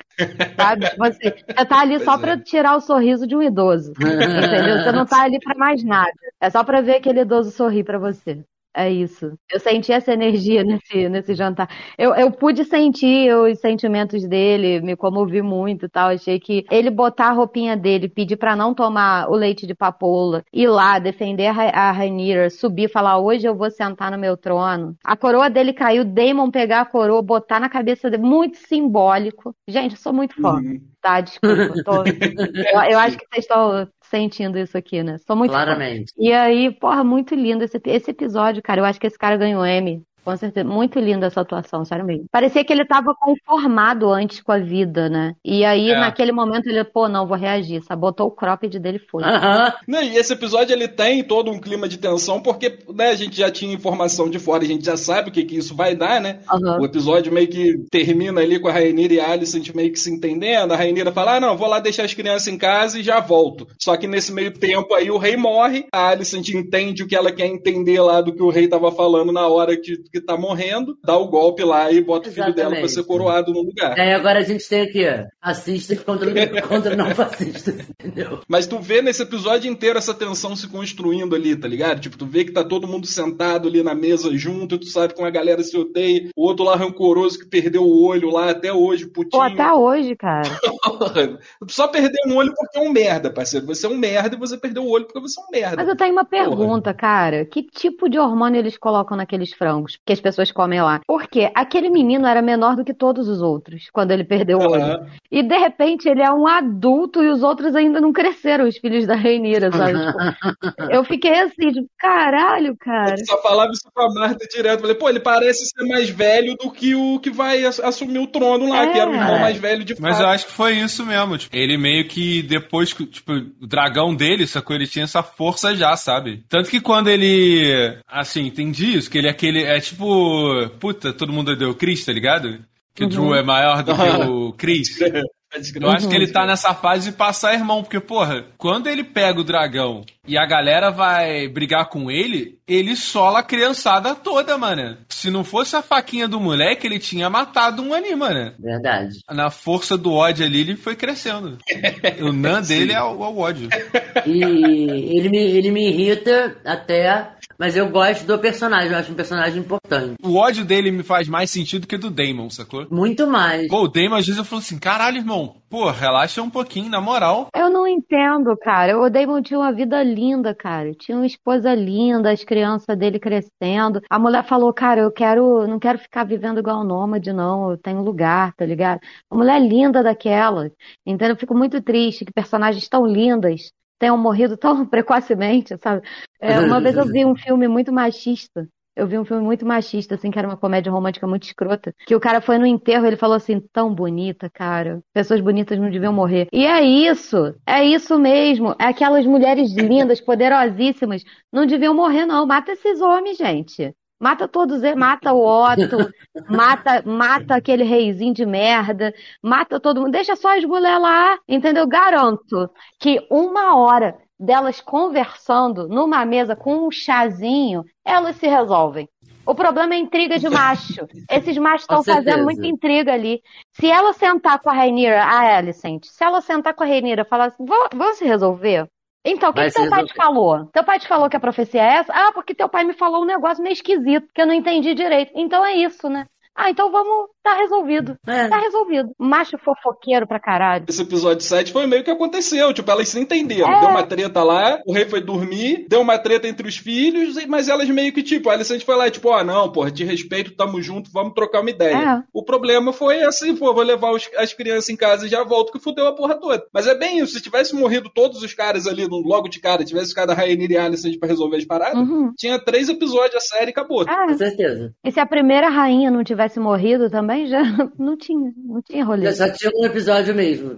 Sabe? Tipo assim, você tá ali só Pois pra tirar o sorriso de um idoso. Entendeu? Você não tá ali pra mais nada. É só pra ver aquele idoso sorrir pra você. É isso. Eu senti essa energia nesse, nesse jantar. Eu, eu pude sentir os sentimentos dele, me comovi muito e tal. Achei que ele botar a roupinha dele, pedir pra não tomar o leite de papoula, ir lá, defender a, Ra- a Rhaenyra, subir, falar: hoje eu vou sentar no meu trono. A coroa dele caiu, Damon pegar a coroa, botar na cabeça dele. Muito simbólico. Gente, eu sou muito fã. Uhum. Tá, desculpa. tô- eu, eu acho que vocês estão sentindo isso aqui, né? Sou muito fã. Claramente. E aí, porra, muito lindo esse, esse episódio, cara. Eu acho que esse cara ganhou M. Com certeza. Muito linda essa atuação, sério mesmo. Parecia que ele tava conformado antes com a vida, né? E aí, É. naquele momento, ele, pô, não, vou reagir. Sabotou o cropped dele e foi. Aham. Não, e esse episódio ele tem todo um clima de tensão, porque né, a gente já tinha informação de fora, a gente já sabe o que, que isso vai dar, né? O episódio meio que termina ali com a Rainira e a Alicent meio que se entendendo. A Rainira fala: Ah, não, vou lá deixar as crianças em casa e já volto. Só que nesse meio tempo aí o rei morre, a Alicent entende o que ela quer entender lá do que o rei tava falando na hora que, que tá morrendo, dá o golpe lá e bota o filho dela pra Exatamente. ser coroado no lugar. Aí agora a gente tem aqui, ó, fascistas contra, contra não fascistas, entendeu? Mas tu vê nesse episódio inteiro essa tensão se construindo ali, tá ligado? Tipo, tu vê que tá todo mundo sentado ali na mesa junto, e tu sabe como a galera se odeia. O outro lá rancoroso que perdeu o olho lá até hoje, putinho. Pô, até hoje, cara. Tu só perdeu um olho porque é um merda, parceiro. Você é um merda e você perdeu o olho porque você é um merda. Mas eu tenho uma pergunta, cara. Que tipo de hormônio eles colocam naqueles frangos? Que as pessoas comem lá. Porque aquele menino era menor do que todos os outros quando ele perdeu o olho. Uhum. E de repente ele é um adulto e os outros ainda não cresceram, os filhos da Reinira, sabe? Tipo, eu fiquei assim, tipo, caralho, cara. Eu só falava isso com a Marta direto. Falei, pô, ele parece ser mais velho do que o que vai ass- assumir o trono lá, É. que era o irmão mais velho de Mas fato. eu acho que foi isso mesmo. Tipo, ele meio que depois que, tipo, o dragão dele, sacou? Ele tinha essa força já, sabe? Tanto que quando ele. Assim, entendi isso, que ele é aquele. É tipo. Puta, todo mundo deu o Chris, tá ligado? Que o Drew é maior do que o Chris. Eu acho que ele tá nessa fase de passar irmão, porque, porra, quando ele pega o dragão e a galera vai brigar com ele, ele sola a criançada toda, mano. Se não fosse a faquinha do moleque, ele tinha matado um ali, mano. Verdade. Na força do ódio ali, ele foi crescendo. O nan dele é o, é o ódio. E ele me, ele me irrita até, mas eu gosto do personagem, eu acho um personagem importante. O ódio dele me faz mais sentido que o do Damon, sacou? Muito mais. Pô, o Damon às vezes eu falo assim, caralho, irmão, pô, relaxa um pouquinho, na moral. Eu não entendo, cara. O Damon tinha uma vida linda, cara. Tinha uma esposa linda, as crianças dele crescendo. A mulher falou, cara, eu quero, não quero ficar vivendo igual um nômade, não. Eu tenho lugar, tá ligado? Uma mulher linda daquela. Entendeu? Eu fico muito triste que personagens tão lindas tenham morrido tão precocemente, sabe? É, uma vez eu vi um filme muito machista. Eu vi um filme muito machista, assim, que era uma comédia romântica muito escrota. Que o cara foi no enterro e ele falou assim: tão bonita, cara. Pessoas bonitas não deviam morrer. E é isso. É isso mesmo. É aquelas mulheres lindas, poderosíssimas. Não deviam morrer, não. Mata esses homens, gente. Mata todos eles, mata o Otto, mata, mata aquele reizinho de merda, mata todo mundo, deixa só as mulheres lá, entendeu? Garanto que uma hora delas conversando numa mesa com um chazinho, elas se resolvem. O problema é intriga de macho. Esses machos estão fazendo muita intriga ali. Se ela sentar com a Rainira, a Alicent, se ela sentar com a Rainira e falar assim, "Vamos- vamos se resolver? Então, o que, que teu pai te falou? Teu pai te falou que a profecia é essa? Ah, porque teu pai me falou um negócio meio esquisito, que eu não entendi direito. Então é isso, né? Ah, então vamos. Tá resolvido. É. Tá resolvido. Macho fofoqueiro pra caralho. Esse episódio 7 foi meio que aconteceu. Tipo, elas se entenderam. É. Deu uma treta lá, o rei foi dormir, deu uma treta entre os filhos, mas elas meio que, tipo, a Alicente foi lá e, tipo, ah, não, porra, te respeito, tamo junto, vamos trocar uma ideia. É. O problema foi assim, pô, vou levar os- as crianças em casa e já volto, que fudeu a porra toda. Mas é bem isso, se tivesse morrido todos os caras ali, logo de cara, tivesse ficado a Rainha e a Alicente pra resolver as paradas, Uhum. tinha três episódios a série e acabou. Ah, Com certeza. e se a primeira rainha não tivesse morrido também, já não tinha, não tinha rolê. Já só tinha um episódio mesmo.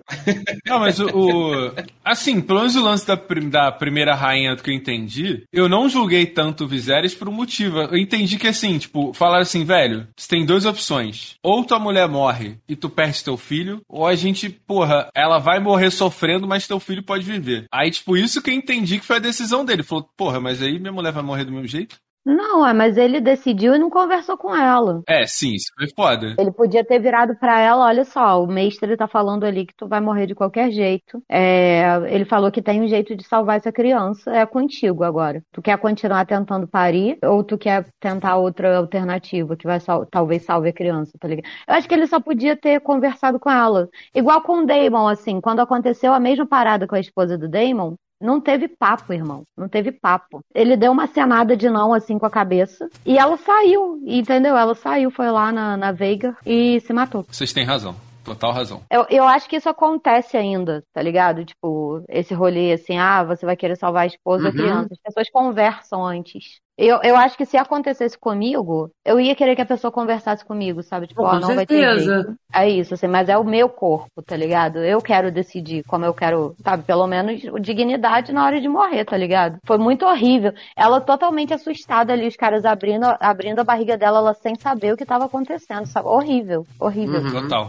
Não, mas o. o- assim, pelo menos o lance da, da primeira rainha do que eu entendi, eu não julguei tanto o Viserys por um motivo. Eu entendi que, assim, tipo, falaram assim, velho, você tem duas opções. Ou tua mulher morre e tu perde teu filho, ou a gente, porra, ela vai morrer sofrendo, mas teu filho pode viver. Aí, tipo, isso que eu entendi que foi a decisão dele. Falou, porra, mas aí minha mulher vai morrer do mesmo jeito? Não, é, mas ele decidiu e não conversou com ela. É, sim, isso foi foda. Ele podia ter virado pra ela, olha só, o mestre tá falando ali que tu vai morrer de qualquer jeito. É, ele falou que tem um jeito de salvar essa criança, é contigo agora. Tu quer continuar tentando parir ou tu quer tentar outra alternativa que vai sal- talvez salve a criança, tá ligado? Eu acho que ele só podia ter conversado com ela. Igual com o Damon, assim, quando aconteceu a mesma parada com a esposa do Damon, não teve papo, irmão. Não teve papo. Ele deu uma cenada de não, assim, com a cabeça. E ela saiu, entendeu? Ela saiu, foi lá na, na Veiga e se matou. Vocês têm razão. Total razão. Eu, eu acho que isso acontece ainda, tá ligado? Tipo, esse rolê assim, ah, você vai querer salvar a esposa ou a Uhum. criança. As pessoas conversam antes. Eu, eu acho que se acontecesse comigo, eu ia querer que a pessoa conversasse comigo, sabe? Tipo, Pô, ó, com não vai ter certeza. jeito. É isso, assim, mas é o meu corpo, tá ligado? Eu quero decidir como eu quero, sabe? Pelo menos dignidade na hora de morrer, tá ligado? Foi muito horrível. Ela totalmente assustada ali, os caras abrindo, abrindo a barriga dela, ela sem saber o que tava acontecendo, sabe? Horrível, horrível. Uhum. Total.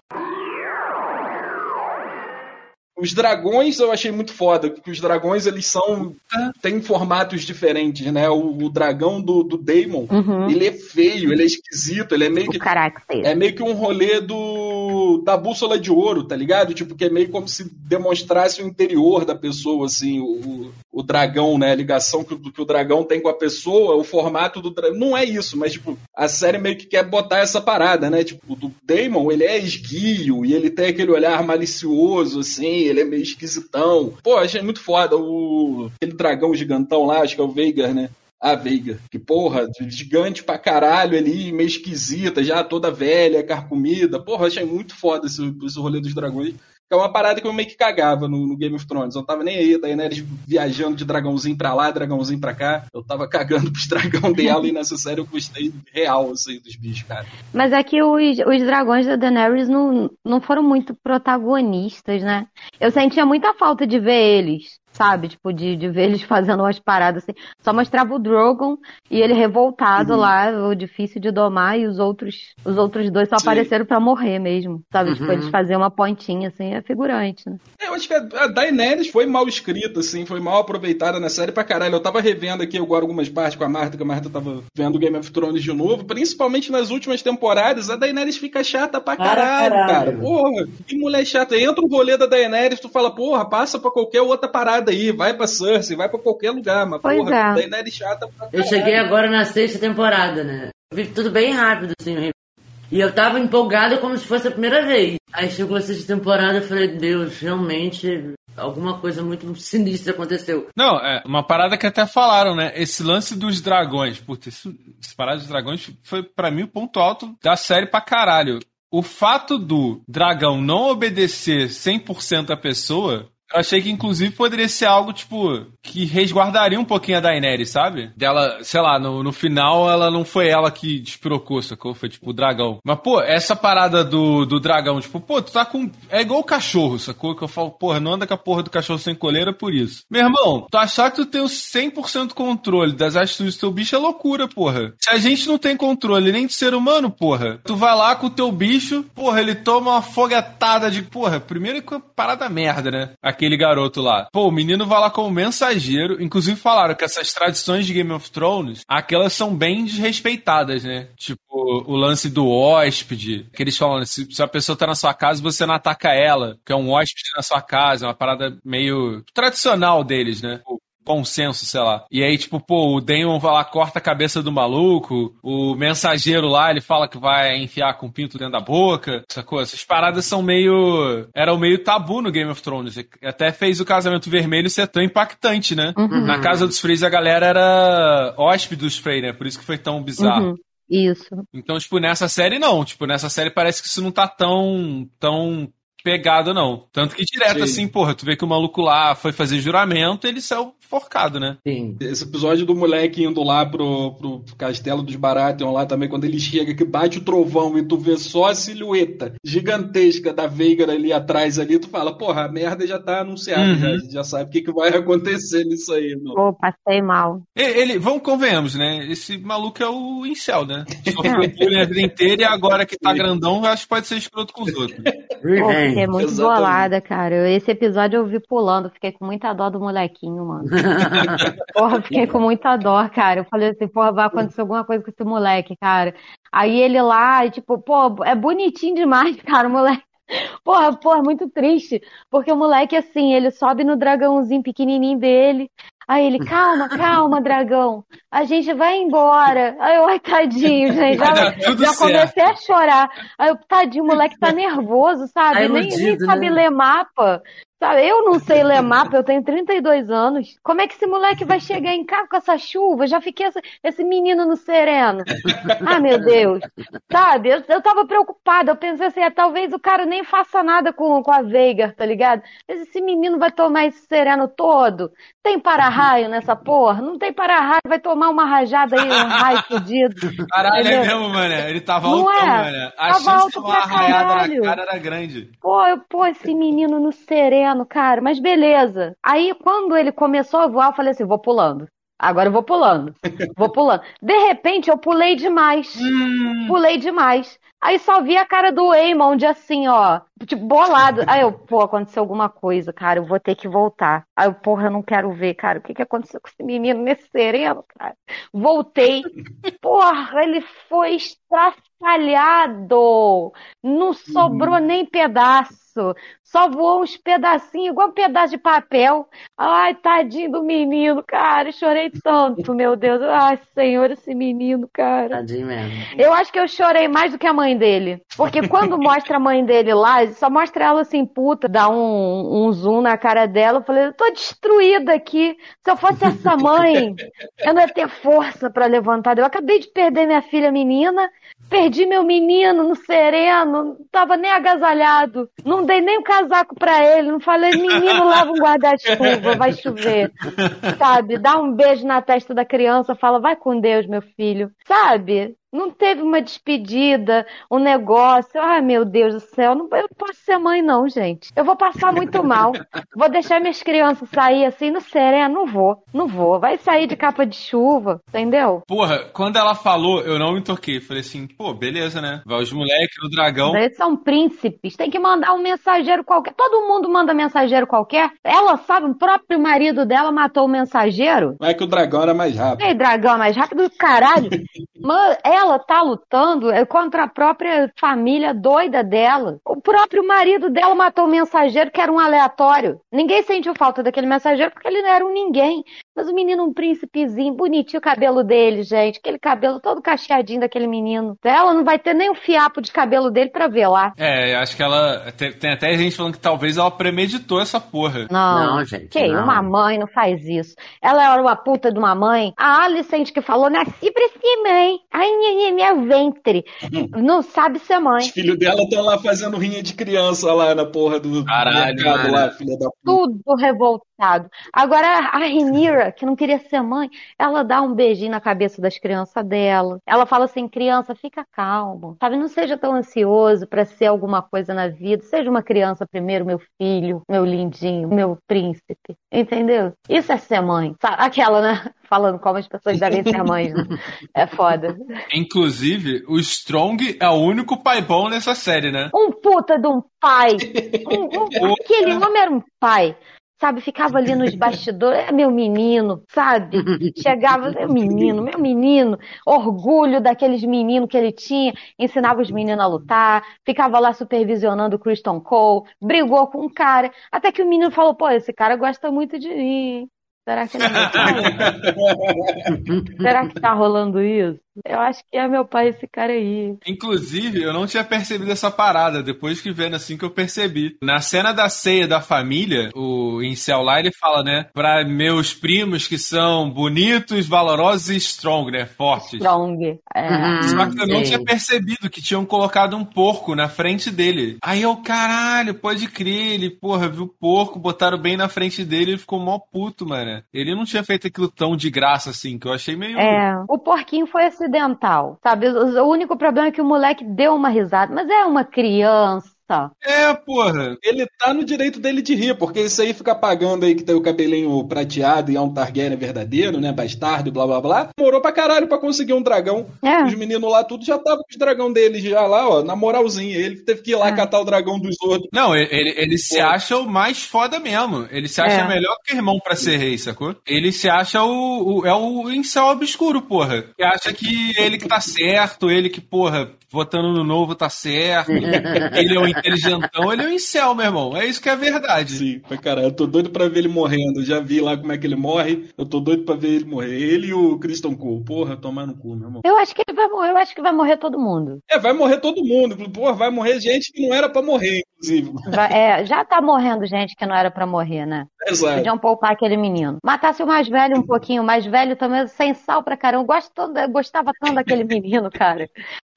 Os dragões eu achei muito foda, porque os dragões eles são. têm formatos diferentes, né? O, o dragão do, do Daemon, Uhum. ele é feio, ele é esquisito, ele é meio que. É meio que um rolê do da bússola de ouro, tá ligado? Tipo, que é meio como se demonstrasse o interior da pessoa, assim, o, o dragão, né? A ligação que, o- que o dragão tem com a pessoa, o formato do dragão. Não é isso, mas, tipo, a série meio que quer botar essa parada, né? Tipo, o do Daemon, ele é esguio e ele tem aquele olhar malicioso, assim, ele é meio esquisitão. Pô, achei muito foda o aquele dragão gigantão lá, acho que é o Veigar, né? a Veiga. Que porra, gigante pra caralho ali, meio esquisita, já toda velha, carcomida. Porra, achei muito foda esse, esse rolê dos dragões é uma parada que eu meio que cagava no, no, Game of Thrones. Eu tava nem aí, daí né, eles viajando de dragãozinho pra lá, dragãozinho pra cá. Eu tava cagando pros dragão dela e nessa série eu gostei real, assim, dos bichos, cara. Mas é que os, os dragões da Daenerys não, não foram muito protagonistas, né? Eu sentia muita falta de ver eles sabe? Tipo, de, de ver eles fazendo umas paradas assim. Só mostrava o Drogon e ele revoltado uhum. lá, o difícil de domar, e os outros, os outros dois só Sim. apareceram para morrer mesmo, sabe? Uhum. Tipo, eles uhum. faziam uma pontinha, assim, é figurante, né? É, eu acho que a Daenerys foi mal escrita, assim, foi mal aproveitada na série pra caralho. Eu tava revendo aqui agora algumas partes com a Marta, que a Marta tava vendo Game of Thrones de novo, principalmente nas últimas temporadas, a Daenerys fica chata pra caralho, caralho. cara. Porra, que mulher chata. Entra o rolê da Daenerys, tu fala, porra, passa pra qualquer outra parada aí, vai pra Cersei, vai pra qualquer lugar, mas pois porra, é. Daenerys chata pra. Eu cheguei agora na sexta temporada, né? Eu vi tudo bem rápido, assim, e eu tava empolgado como se fosse a primeira vez. Aí chegou a sexta temporada e falei, Deus, realmente alguma coisa muito sinistra aconteceu. Não, é uma parada que até falaram, né? Esse lance dos dragões. Putz, esse, esse parada dos dragões foi para mim o ponto alto da série pra caralho. O fato do dragão não obedecer 100% a pessoa eu achei que, inclusive, poderia ser algo, tipo, que resguardaria um pouquinho a Daenerys, sabe? Dela, sei lá, no, no final ela não foi ela que despirocou, sacou? Foi, tipo, o dragão. Mas, pô, essa parada do, do dragão, tipo, pô, tu tá com. É igual o cachorro, sacou? Que eu falo, porra, não anda com a porra do cachorro sem coleira por isso. Meu irmão, tu achar que tu tem o 100% controle das atitudes do teu bicho é loucura, porra. Se a gente não tem controle nem de ser humano, porra, tu vai lá com o teu bicho, porra, ele toma uma foguetada de. Porra, primeiro é parada merda, né? Aqui aquele garoto lá. Pô, o menino vai lá como mensageiro. Inclusive falaram que essas tradições de Game of Thrones, aquelas são bem desrespeitadas, né? Tipo, o lance do hóspede, que eles falam, se, se a pessoa tá na sua casa, você não ataca ela, que é um hóspede na sua casa, é uma parada meio tradicional deles, né? Consenso, sei lá. E aí, tipo, pô, o Damon vai lá, corta a cabeça do maluco, o mensageiro lá, ele fala que vai enfiar com o pinto dentro da boca, sacou? Essas paradas são meio... eram meio tabu no Game of Thrones. Até fez o casamento vermelho ser tão impactante, né? Uhum. Na casa dos Freys a galera era hóspede dos Frey, né? Por isso que foi tão bizarro. Uhum. Isso. Então, tipo, nessa série não. Tipo, nessa série parece que isso não tá tão, tão pegado, não. Tanto que direto, Sim. assim, porra, tu vê que o maluco lá foi fazer juramento, ele saiu enforcado, né? Sim. Esse episódio do moleque indo lá pro, pro castelo dos Baratheon lá também, quando ele chega, que bate o trovão e tu vê só a silhueta gigantesca da Veigar ali atrás ali, tu fala, porra, a merda já tá anunciada, uhum. já, a gente já sabe o que, que vai acontecer nisso aí. Não. Pô, passei mal. Ele, ele, vamos, convenhamos, né? Esse maluco é o incel, né? Sofreu a vida inteira e agora que tá grandão, acho que pode ser escroto com os outros. Pô, fiquei muito Exatamente. bolada, cara. Esse episódio eu vi pulando, fiquei com muita dó do molequinho, mano. porra, fiquei com muita dó, cara. Eu falei assim, porra, vai acontecer alguma coisa com esse moleque, cara. Aí ele lá, tipo, pô, é bonitinho demais, cara, o moleque. Porra, porra, muito triste. Porque o moleque, assim, ele sobe no dragãozinho pequenininho dele. Aí ele, calma, calma, dragão. A gente vai embora. Aí eu, ai, tadinho, gente. Já, já comecei a chorar. Aí eu, tadinho, o moleque tá nervoso, sabe? Tá nem, nem sabe né? ler mapa. Sabe, eu não sei ler mapa, eu tenho 32 anos. Como é que esse moleque vai chegar em casa com essa chuva? Já fiquei essa, esse menino no sereno. Ah, meu Deus. Sabe, eu, eu tava preocupada. Eu pensei assim, ah, talvez o cara nem faça nada com, com a Veiga, tá ligado? Mas esse menino vai tomar esse sereno todo. Tem para-raio nessa porra? Não tem para-raio, vai tomar uma rajada aí, um raio fodido. Caralho, é mesmo, mano. Ele tava não altão, é? mano. A tava chance de uma arraiada na cara era grande. Pô, eu, pô, esse menino no sereno cara, mas beleza. Aí, quando ele começou a voar, eu falei assim: vou pulando. Agora eu vou pulando. Vou pulando. De repente, eu pulei demais. Hum. Pulei demais. Aí só vi a cara do Eamon assim, ó, tipo, bolado. Aí eu, pô, aconteceu alguma coisa, cara, eu vou ter que voltar. Aí eu, porra, eu não quero ver, cara, o que que aconteceu com esse menino nesse sereno, cara? Voltei. Porra, ele foi estraçalhado. Não sobrou uhum. nem pedaço. pedaço. Só voou uns pedacinhos, igual um pedaço de papel. Ai, tadinho do menino, cara. Chorei tanto, meu Deus. Ai, senhor, esse menino, cara. Tadinho mesmo. Eu acho que eu chorei mais do que a mãe dele. Porque quando mostra a mãe dele lá, só mostra ela assim, puta, dá um, um zoom na cara dela. Eu falei, eu tô destruída aqui. Se eu fosse essa mãe, eu não ia ter força pra levantar. Eu acabei de perder minha filha menina, perdi meu menino no sereno, não tava nem agasalhado, não dei nem o casaco pra ele, não falei, menino, leva um guarda-chuva, vai chover. Sabe? Dá um beijo na testa da criança, fala, vai com Deus, meu filho. Sabe? Não teve uma despedida, um negócio. Ai, meu Deus do céu, não, eu não posso ser mãe, não, gente. Eu vou passar muito mal. Vou deixar minhas crianças sair assim no sereno. Não vou, não vou. Vai sair de capa de chuva, entendeu? Porra, quando ela falou, eu não me toquei. Falei assim, pô, beleza, né? Vai os moleques no dragão. Eles são príncipes. Tem que mandar um mensageiro qualquer. Todo mundo manda mensageiro qualquer. Ela sabe, o próprio marido dela matou o mensageiro. Não é que o dragão era mais rápido. Ei, dragão, mais rápido do caralho. Mano, ela tá lutando é, contra a própria família doida dela. O próprio marido dela matou o mensageiro, que era um aleatório. Ninguém sentiu falta daquele mensageiro porque ele não era um ninguém. Mas o menino, um príncipezinho, bonitinho o cabelo dele, gente. Aquele cabelo todo cacheadinho daquele menino. Ela não vai ter nem um fiapo de cabelo dele pra ver lá. É, acho que ela. Tem, tem até gente falando que talvez ela premeditou essa porra. Não, Não, gente, Que não. uma mãe não faz isso. Ela era uma puta de uma mãe. A Alicente que falou, nasci pra ser mãe. Ai, minha, minha, ventre. Não sabe ser Os mãe. filhos dela estão lá fazendo rinha de criança lá na porra do Caralho, mercado lá, filha da puta. Tudo revoltado. Agora, a Renira, que não queria ser mãe, ela dá um beijinho na cabeça das crianças dela. Ela fala assim: criança, fica calmo. Sabe, não seja tão ansioso pra ser alguma coisa na vida. Seja uma criança primeiro, meu filho, meu lindinho, meu príncipe. Entendeu? Isso é ser mãe. Sabe, Aquela, né? Falando como as pessoas devem ser mães. Né? É foda. Inclusive, o Strong é o único pai bom nessa série, né? Um puta de um pai. Um- um- aquele homem era um pai. Sabe, ficava ali nos bastidores, é meu menino, sabe? Chegava, meu menino, meu menino, orgulho daqueles meninos que ele tinha, ensinava os meninos a lutar, ficava lá supervisionando o Christian Cole, brigou com um cara, até que o menino falou, pô, esse cara gosta muito de mim. Será que ele é pai? Será que tá rolando isso? Eu acho que é meu pai esse cara aí. Inclusive, eu não tinha percebido essa parada. Depois que vendo assim que eu percebi. Na cena da ceia da família, o Incel lá, ele fala, né? Pra meus primos que são bonitos, valorosos e strong, né? Fortes. Strong. É. Uhum. Só que eu não tinha percebido que tinham colocado um porco na frente dele. Aí eu, caralho, pode crer, ele, porra, viu o porco, botaram bem na frente dele, ele ficou mó puto, mano. Ele não tinha feito aquilo tão de graça assim, que eu achei meio. É, o porquinho foi acidental, sabe? O o único problema é que o moleque deu uma risada, mas é uma criança. É, porra. Ele tá no direito dele de rir, porque isso aí fica pagando aí que tem o cabelinho prateado e é um Targaryen verdadeiro, né? Bastardo, blá blá blá. Demorou pra caralho pra conseguir um dragão. É. Os meninos lá tudo já tava com os dragão deles já lá, ó, na moralzinha. Ele teve que ir lá É. catar o dragão dos outros. Não, ele, ele, ele se acha o mais foda mesmo. Ele se acha É. melhor que irmão pra ser rei, sacou? Ele se acha o, o- É o incel obscuro, porra. Que acha que ele que tá certo, ele que, porra, votando no novo tá certo. ele é o inteligentão, ele é o incel, meu irmão. É isso que é verdade. Sim, pra caralho. Eu tô doido pra ver ele morrendo. Eu já vi lá como é que ele morre. Eu tô doido pra ver ele morrer. Ele e o Christian Cole. Porra, tomar no cu, meu irmão. Eu acho que ele vai morrer, eu acho que vai morrer todo mundo. É, vai morrer todo mundo. Porra, vai morrer gente que não era pra morrer, inclusive. Vai- é, já tá morrendo gente que não era pra morrer, né? Exato. Podiam poupar aquele menino. Matasse o mais velho um pouquinho, o mais velho também, sem sal pra caramba. Eu, gosto eu gostava tanto daquele menino, cara.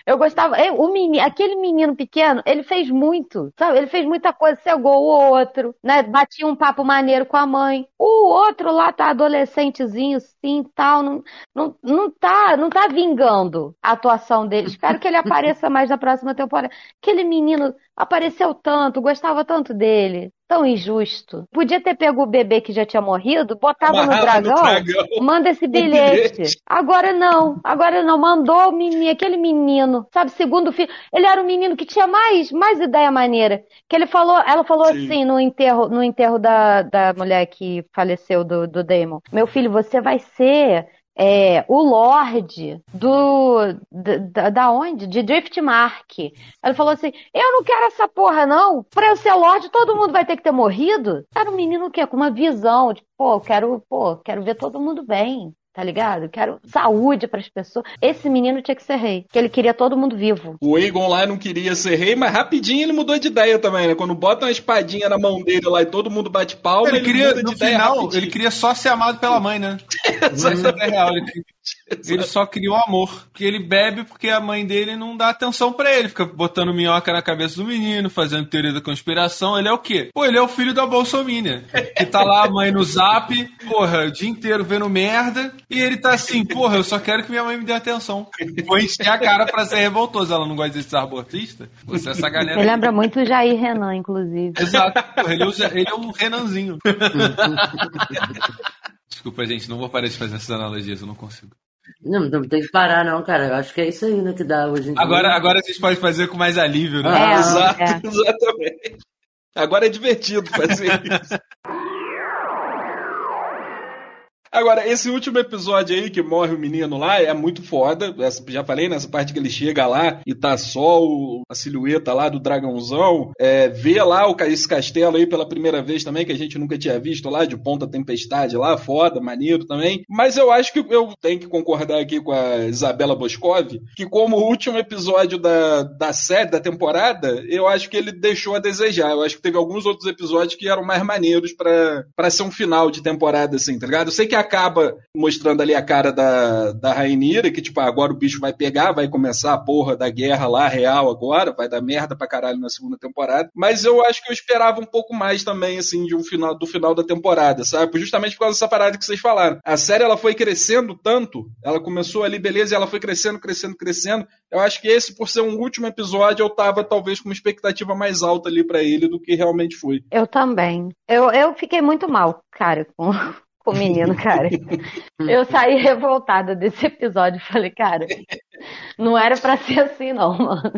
Eu gostava. eu- o menino, aquele menino pequeno, ele fez muito, sabe? Ele fez muita coisa, cegou o outro, né? Batia um papo maneiro com a mãe. O outro lá tá adolescentezinho, sim, tal, não, não, não tá, não tá vingando a atuação dele. Espero que ele apareça mais na próxima temporada. Aquele menino apareceu tanto, gostava tanto dele. Tão injusto. Podia ter pego o bebê que já tinha morrido, botava no dragão, dragão. manda esse bilhete. bilhete. Agora não, agora não. Mandou o menino, aquele menino, sabe, segundo filho. Ele era o menino que tinha mais, mais ideia maneira. Que ele falou, ela falou Sim. assim no enterro, no enterro da, da mulher que faleceu do, do Damon. Meu filho, você vai ser é, o Lorde do. Da, da onde? De Driftmark. Ele falou assim: Eu não quero essa porra, não. Pra eu ser Lorde, todo mundo vai ter que ter morrido. Era um menino que com uma visão, de, pô, quero, pô, quero ver todo mundo bem tá ligado? Quero saúde para as pessoas. Esse menino tinha que ser rei, que ele queria todo mundo vivo. O Aegon lá não queria ser rei, mas rapidinho ele mudou de ideia também, né? Quando bota uma espadinha na mão dele lá e todo mundo bate palma, ele, ele queria, muda de no ideia final, rapidinho. ele queria só ser amado pela mãe, né? Exatamente. É real, ele, ele só o amor. Que ele bebe porque a mãe dele não dá atenção pra ele. Fica botando minhoca na cabeça do menino, fazendo teoria da conspiração. Ele é o quê? Pô, ele é o filho da Bolsomínia. Que tá lá a mãe no zap, porra, o dia inteiro vendo merda. E ele tá assim, porra, eu só quero que minha mãe me dê atenção. Vou encher a cara pra ser revoltoso. Ela não gosta desses abortistas? Você é essa galera. Ele lembra muito o Jair Renan, inclusive. Exato. Porra, ele, usa- ele é um Renanzinho. Desculpa, gente, não vou parar de fazer essas analogias, eu não consigo. Não, não tem que parar, não, cara. Eu acho que é isso aí, né, que dá hoje em dia. Agora, agora a gente pode fazer com mais alívio, né? É, Exato, é. exatamente. Agora é divertido fazer isso. Agora, esse último episódio aí que morre o menino lá é muito foda. Essa- já falei nessa parte que ele chega lá e tá só o- a silhueta lá do dragãozão. É, vê lá o, esse castelo aí pela primeira vez também, que a gente nunca tinha visto lá, de Ponta Tempestade lá, foda, maneiro também. Mas eu acho que eu tenho que concordar aqui com a Isabela Boscov, que como último episódio da, da série, da temporada, eu acho que ele deixou a desejar. Eu acho que teve alguns outros episódios que eram mais maneiros pra ser um final de temporada, assim, tá ligado? Eu sei que acaba mostrando ali a cara da, da Rainira, que tipo, ah, agora o bicho vai pegar, vai começar a porra da guerra lá, real agora, vai dar merda pra caralho na segunda temporada. Mas eu acho que eu esperava um pouco mais também, assim, de um final, do final da temporada, sabe? Justamente por causa dessa parada que vocês falaram. A série, ela foi crescendo tanto, ela começou ali, beleza, e ela foi crescendo, crescendo, crescendo. Eu acho que esse, por ser um último episódio, eu tava talvez com uma expectativa mais alta ali pra ele do que realmente foi. Eu também. Eu, eu fiquei muito mal, cara, com o menino, cara. Eu saí revoltada desse episódio. Falei, cara, não era pra ser assim, não, mano.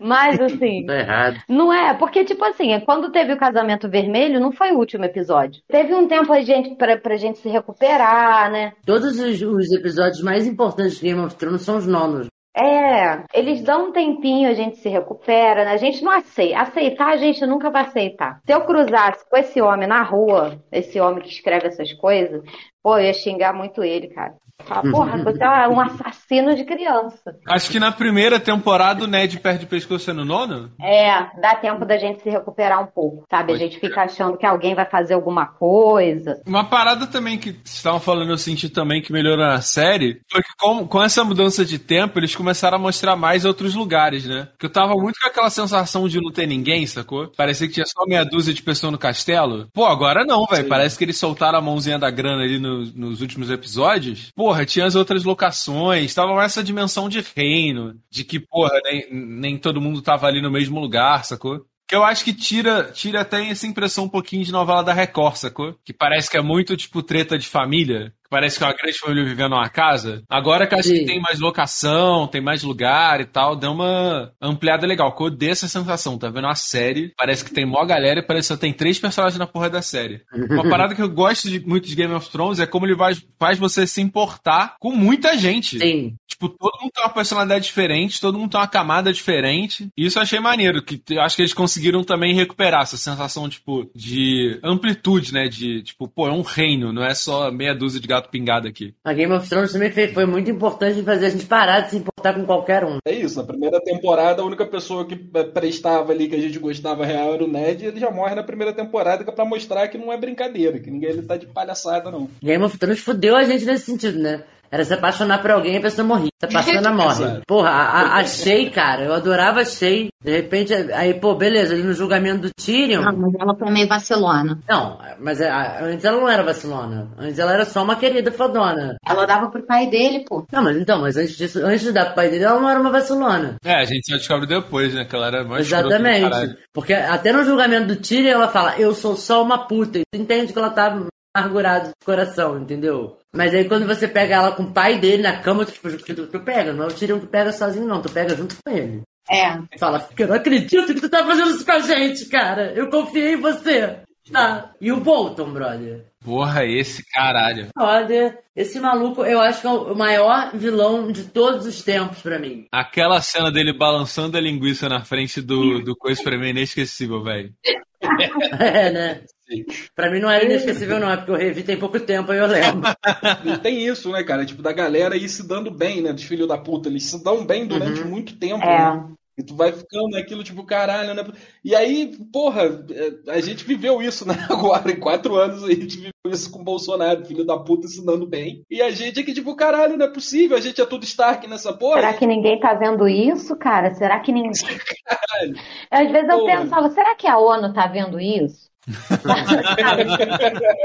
Mas, assim, Tá errado. não é, porque, tipo assim, quando teve o casamento vermelho, não foi o último episódio. Teve um tempo a gente, pra, pra gente se recuperar, né? Todos os, os episódios mais importantes de Game of Thrones são os nonos. É, eles dão um tempinho, a gente se recupera, né? A gente não aceita. Aceitar, a gente nunca vai aceitar. Se eu cruzasse com esse homem na rua, esse homem que escreve essas coisas, pô, eu ia xingar muito ele, cara. Falar, porra, você é um assassino de criança. Acho que na primeira temporada o Ned perde o pescoço no nono. É, dá tempo da gente se recuperar um pouco, sabe? A gente fica achando que alguém vai fazer alguma coisa. Uma parada também que vocês estavam falando, eu senti também que melhorou na série, foi que com, com essa mudança de tempo, eles começaram a mostrar mais outros lugares, né? Porque eu tava muito com aquela sensação de não ter ninguém, sacou? Parecia que tinha só meia dúzia de pessoas no castelo. Pô, agora não, velho. Parece que eles soltaram a mãozinha da grana ali no- nos últimos episódios. Porra, tinha as outras locações, tava essa dimensão de reino, de que, porra, nem, nem todo mundo tava ali no mesmo lugar, sacou? Que eu acho que tira, tira até essa impressão um pouquinho de novela da Record, sacou? Que parece que é muito, tipo, treta de família. Que parece que é uma grande família vivendo numa casa. Agora que eu acho que Sim. tem mais locação, tem mais lugar e tal, deu uma ampliada legal. Que eu odeio essa sensação. Tá vendo uma série, parece que tem mó galera e parece que só tem três personagens na porra da série. Uma parada que eu gosto de- muito de Game of Thrones é como ele vai, faz você se importar com muita gente. Sim. Tipo, todo mundo tem uma personalidade diferente, todo mundo tem uma camada diferente. E isso eu achei maneiro, que eu acho que eles conseguiram também recuperar essa sensação, tipo, de amplitude, né? De, tipo, pô, é um reino, não é só meia dúzia de gato pingado aqui. A Game of Thrones também foi, foi muito importante em fazer a gente parar de se importar com qualquer um. É isso, na primeira temporada a única pessoa que eh, prestava ali, que a gente gostava real era o Ned, e ele já morre na primeira temporada, que é pra mostrar que não é brincadeira, que ninguém ele tá de palhaçada, não. Game of Thrones fudeu a gente nesse sentido, né? Era se apaixonar por alguém e a pessoa morria. Se apaixona, morre. Porra, a, a, cara, eu adorava a Shay. De repente, aí, pô, beleza, ali no julgamento do Tyrion. Não, mas ela foi meio vacilona. Não, mas a- a- antes ela não era vacilona. Antes ela era só uma querida fodona. Ela dava pro pai dele, pô. Não, mas então, mas antes disso, antes de dar pro pai dele, ela não era uma vacilona. É, a gente só descobre depois, né? Que ela era mais Exatamente. Porque até no julgamento do Tyrion ela fala, eu sou só uma puta. E tu entende que ela tá amargurada de coração, entendeu? Mas aí quando você pega ela com o pai dele na cama, tu, tipo, tu, tu pega. Não é o Tyrion que pega sozinho, não. Tu pega junto com ele. É. Fala, eu não acredito que tu tá fazendo isso com a gente, cara. Eu confiei em você. Tá. E o Bolton, brother? Porra, esse caralho. Brother, esse maluco eu acho que é o maior vilão de todos os tempos pra mim. Aquela cena dele balançando a linguiça na frente do, do coisa pra mim é inesquecível, velho. É, né? Pra mim não era inesquecível, não, é porque eu revi tem pouco tempo aí eu lembro. E tem isso, né, cara? Tipo, da galera ir se dando bem, né? Dos filhos da puta. Eles se dão bem durante Uhum. muito tempo, É. né? E tu vai ficando naquilo, tipo, caralho, né? E aí, porra, é, a gente viveu isso, né? Agora, em quatro anos, a gente viveu isso com o Bolsonaro, filho da puta se dando bem. E a gente aqui, tipo, caralho, não é possível, a gente é tudo Stark nessa porra. Será que ninguém tá vendo isso, cara? Será que ninguém. Caralho. Às vezes eu Porra. pensava, será que a ONU tá vendo isso?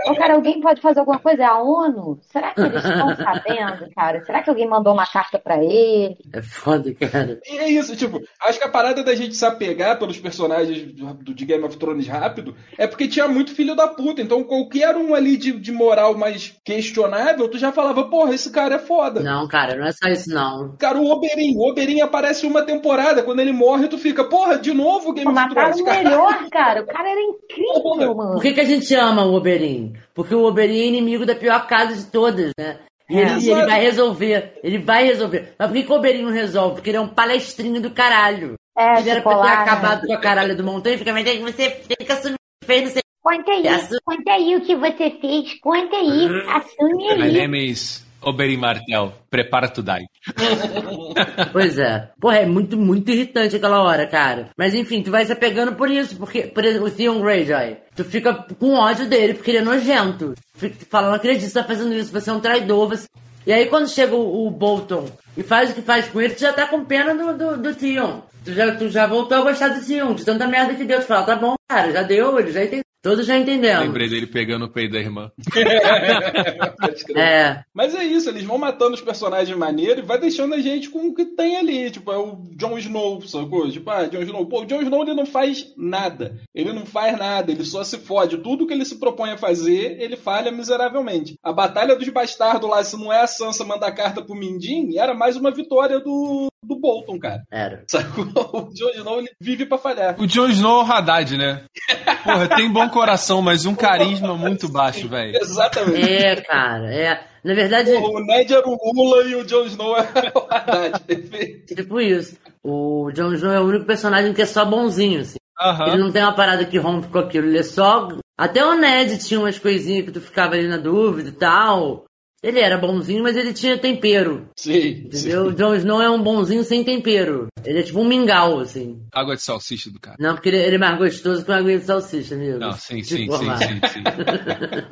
Ô, cara, alguém pode fazer alguma coisa? É a ONU? Será que eles estão sabendo, cara? Será que alguém mandou uma carta pra ele? É foda, cara. E é isso, tipo, acho que a parada da gente se apegar pelos personagens do, de Game of Thrones rápido é porque tinha muito filho da puta. Então qualquer um ali de, de moral mais questionável, tu já falava, porra, esse cara é foda. Não, cara, não é só isso, não. Cara, o Oberyn, o Oberyn aparece uma temporada, quando ele morre, tu fica, porra, de novo Game Pô, of mataram Thrones, o cara. melhor, cara. O cara era incrível, mano. Por que, que a gente ama o Oberyn? Porque o Oberyn é inimigo da pior casa de todas, né? E É. ele, ele vai resolver. Ele vai resolver. Mas por que, que o Oberyn não resolve? Porque ele é um palestrinho do caralho. É, Ele era pra ter lá, né? acabado com a caralho do montanha e fica, mas aí você fica assumindo fez, não sei Conta aí, conta aí o que você fez. Conta aí, assume My aí. name is Oberyn Martel. Prepara to die. Pois é. Porra, é muito, muito irritante aquela hora, cara. Mas enfim, tu vai se apegando por isso, porque, por exemplo, o Theon Greyjoy, tu fica com ódio dele, porque ele é nojento. Fica falando, acredito você tá fazendo isso, você é um traidor, você... E aí quando chega o, o Bolton e faz o que faz com ele, tu já tá com pena do, do, do Theon. Tu já, tu já voltou a gostar do Theon, de tanta merda que deu. Tu fala, tá bom, cara, já deu, ele já entendeu. Todos já entendemos. Lembrei dele pegando o peito da irmã. É, Mas é isso, eles vão matando os personagens maneiros e vai deixando a gente com o que tem ali. Tipo, é o Jon Snow, sacou? Tipo, ah, Jon Snow. Pô, o Jon Snow ele não faz nada. Ele não faz nada, ele só se fode. Tudo que ele se propõe a fazer, ele falha miseravelmente. A Batalha dos Bastardos lá, se não é a Sansa mandar carta pro Mindin, era mais uma vitória do, do Bolton, cara. era. Sacou? O Jon Snow ele vive pra falhar. O Jon Snow é o Haddad, né? Porra, tem bom coração, mas um carisma muito baixo, velho. Exatamente. É, cara, é. Na verdade, O Ned era o Lula e o Jon Snow era o Haddad. Perfeito. tipo isso. O Jon Snow é o único personagem que é só bonzinho, assim. Ele Aham. não tem uma parada que rompe com aquilo, ele é só. Até o Ned tinha umas coisinhas que tu ficava ali na dúvida e tal. Ele era bonzinho, mas ele tinha tempero. Sim. Entendeu? O Jon Snow é um bonzinho sem tempero. Ele é tipo um mingau, assim. Água de salsicha do cara. Não, porque ele, ele é mais gostoso que uma aguinha de salsicha, amigo. Não, sim, sim, sim, formar. sim, sim.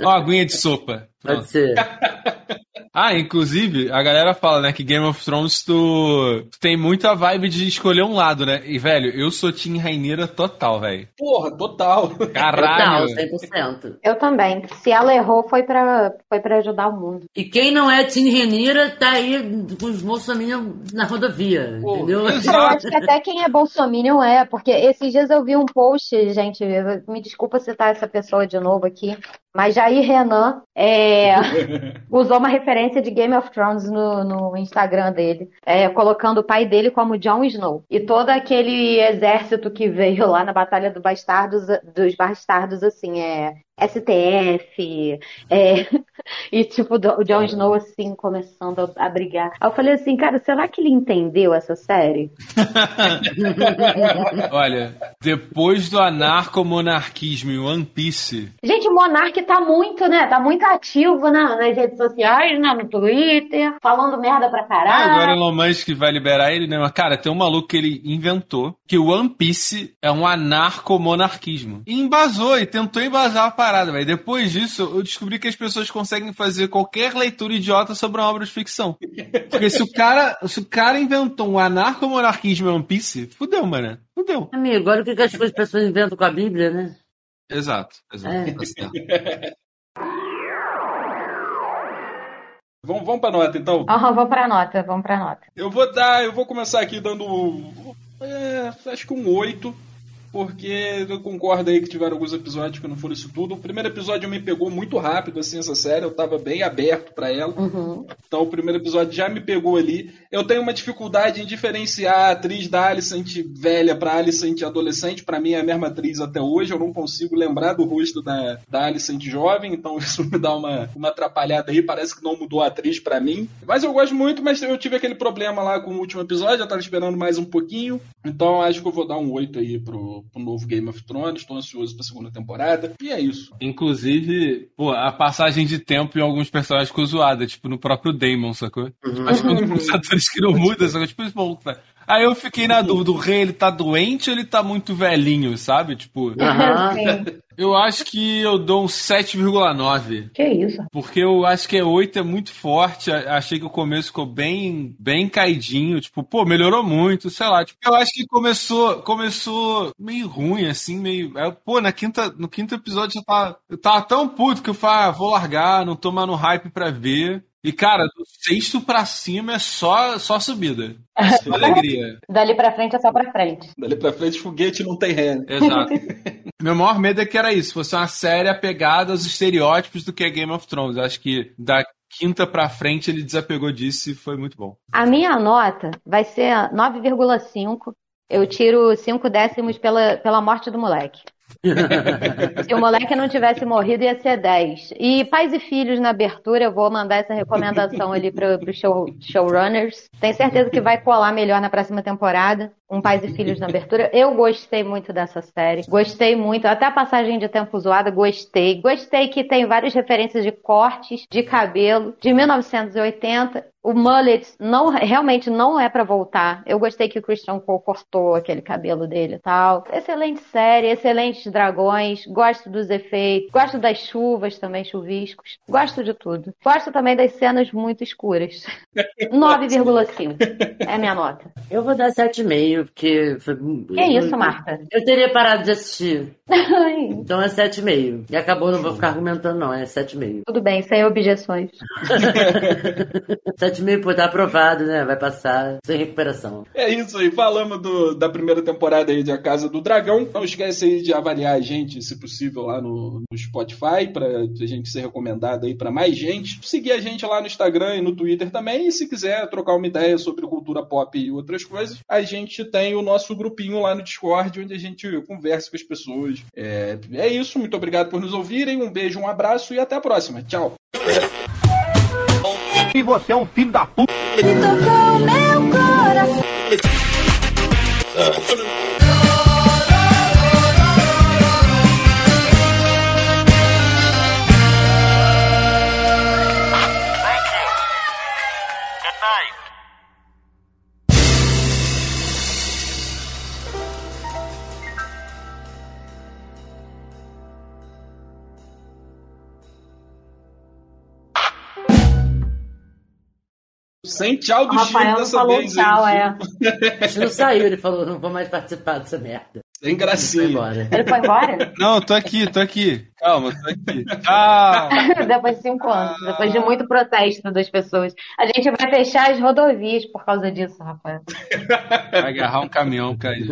Uma aguinha de sopa. Pode Pronto. ser. Ah, inclusive, a galera fala, né, que Game of Thrones tu, tu tem muita vibe de escolher um lado, né? E, velho, eu sou Team Raineira total, velho. Porra, total. Caralho. Total, 100%. Eu também. Se ela errou, foi pra, foi pra ajudar o mundo. E quem não é Tim Renira tá aí com os bolsominions na rodovia, Pô, entendeu? Eu acho que até quem é bolsominion é, porque esses dias eu vi um post, gente, me desculpa citar essa pessoa de novo aqui, mas Jair Renan é, usou uma referência de Game of Thrones no, no Instagram dele, é, colocando o pai dele como Jon Snow. E todo aquele exército que veio lá na Batalha do Bastardos, dos Bastardos, assim, é STF, é, e tipo, o Jon Snow assim, começando a, a brigar. Aí eu falei assim, cara, será que ele entendeu essa série? Olha, depois do anarcomonarquismo em One Piece, Gente, o Monark tá muito, né? Tá muito ativo na- nas redes sociais, né? No Twitter, falando merda pra ah, caralho. agora Elon Musk vai liberar ele, né? Mas, cara, tem um maluco que ele inventou que o One Piece é um anarcomonarquismo. E embasou, e tentou embasar a parada, velho. Depois disso, eu descobri que as pessoas conseguem fazer qualquer leitura idiota sobre uma obra de ficção. Porque se o cara, se o cara inventou um anarcomonarquismo em One Piece, fudeu, mano. Fudeu. Amigo, olha o que que as pessoas inventam com a Bíblia, né? Exato, exato. É. Certo. Vamos, vamos pra nota, então. Aham, vamos pra nota, vamos pra nota. Eu vou dar, eu vou começar aqui dando. é, acho que um 8. Porque eu concordo aí que tiveram alguns episódios que não foram isso tudo. O primeiro episódio me pegou muito rápido, assim, essa série, eu tava bem aberto para ela. Uhum. Então o primeiro episódio já me pegou ali. Eu tenho uma dificuldade em diferenciar a atriz da Alicent velha pra Alicent adolescente. Para mim é a mesma atriz até hoje. Eu não consigo lembrar do rosto da, da Alicent jovem, então isso me dá uma, uma atrapalhada aí. Parece que não mudou a atriz para mim. Mas eu gosto muito, mas eu tive aquele problema lá com o último episódio. Eu tava esperando mais um pouquinho. Então acho que eu vou dar um 8 aí pro, pro novo Game of Thrones. Estou ansioso pra segunda temporada. E é isso. Inclusive, pô, a passagem de tempo em alguns personagens ficou zoada, tipo no próprio Damon, sacou? Mas quando os atores que não mudam, sacou? Tipo, eles voltam. Aí eu fiquei na dúvida, o rei ele tá doente ou ele tá muito velhinho, sabe? Tipo, eu acho que eu dou um 7,9. Que isso? Porque eu acho que é 8 é muito forte. Achei que o começo ficou bem, bem caidinho. Tipo, pô, melhorou muito, sei lá. Tipo, eu acho que começou, começou meio ruim, assim, meio. aí, pô, na quinta, no quinto episódio eu tava, eu tava tão puto que eu falei, ah, vou largar, não tô mais no hype pra ver. E, cara, do sexto pra cima é só, só subida. Só alegria. Dali pra frente é só pra frente. Dali pra frente, foguete não tem ré. Exato. Meu maior medo é que era isso, fosse uma série apegada aos estereótipos do que é Game of Thrones. Acho que da quinta pra frente ele desapegou disso e foi muito bom. A minha nota vai ser 9,5. Eu tiro 5 décimos pela, pela morte do moleque. Se o moleque não tivesse morrido, ia ser 10. E pais e filhos na abertura, eu vou mandar essa recomendação ali para os show, showrunners. Tenho certeza que vai colar melhor na próxima temporada. Um pais e filhos na abertura. Eu gostei muito dessa série. Gostei muito. Até a passagem de tempo zoada, gostei. Gostei que tem várias referências de cortes de cabelo de 1980. O mullet não, realmente não é pra voltar. Eu gostei que o Christian Cole cortou aquele cabelo dele e tal. Excelente série, excelentes dragões. Gosto dos efeitos. Gosto das chuvas também, chuviscos. Gosto de tudo. Gosto também das cenas muito escuras. 9,5 é a minha nota. Eu vou dar 7,5, porque. Foi... Que isso, Marta? Eu teria parado de assistir. Então é 7,5. E acabou, não vou ficar argumentando, não. É 7,5. Tudo bem, sem objeções. 7,5 por estar aprovado, né? Vai passar sem recuperação. É isso aí, falamos do- da primeira temporada aí de A Casa do Dragão. Não esquece aí de avaliar a gente, se possível, lá no, no Spotify, pra a gente ser recomendado aí pra mais gente. Seguir a gente lá no Instagram e no Twitter também. E se quiser trocar uma ideia sobre cultura pop e outras coisas, a gente tem o nosso grupinho lá no Discord, onde a gente conversa com as pessoas. É, é isso, muito obrigado por nos ouvirem. Um beijo, um abraço e até a próxima. Tchau. E você é um filho da puta. Sem tchau O do Rafael não dessa falou vez. tchau, hein? é. A gente não saiu, ele falou, não vou mais participar dessa merda. Sem Foi gracinha. embora. Ele foi embora? Não, tô aqui, tô aqui. Calma, tô aqui. Ah, depois de cinco anos, depois de muito protesto das pessoas. A gente vai fechar as rodovias por causa disso, Rafael. vai agarrar um caminhão, cara.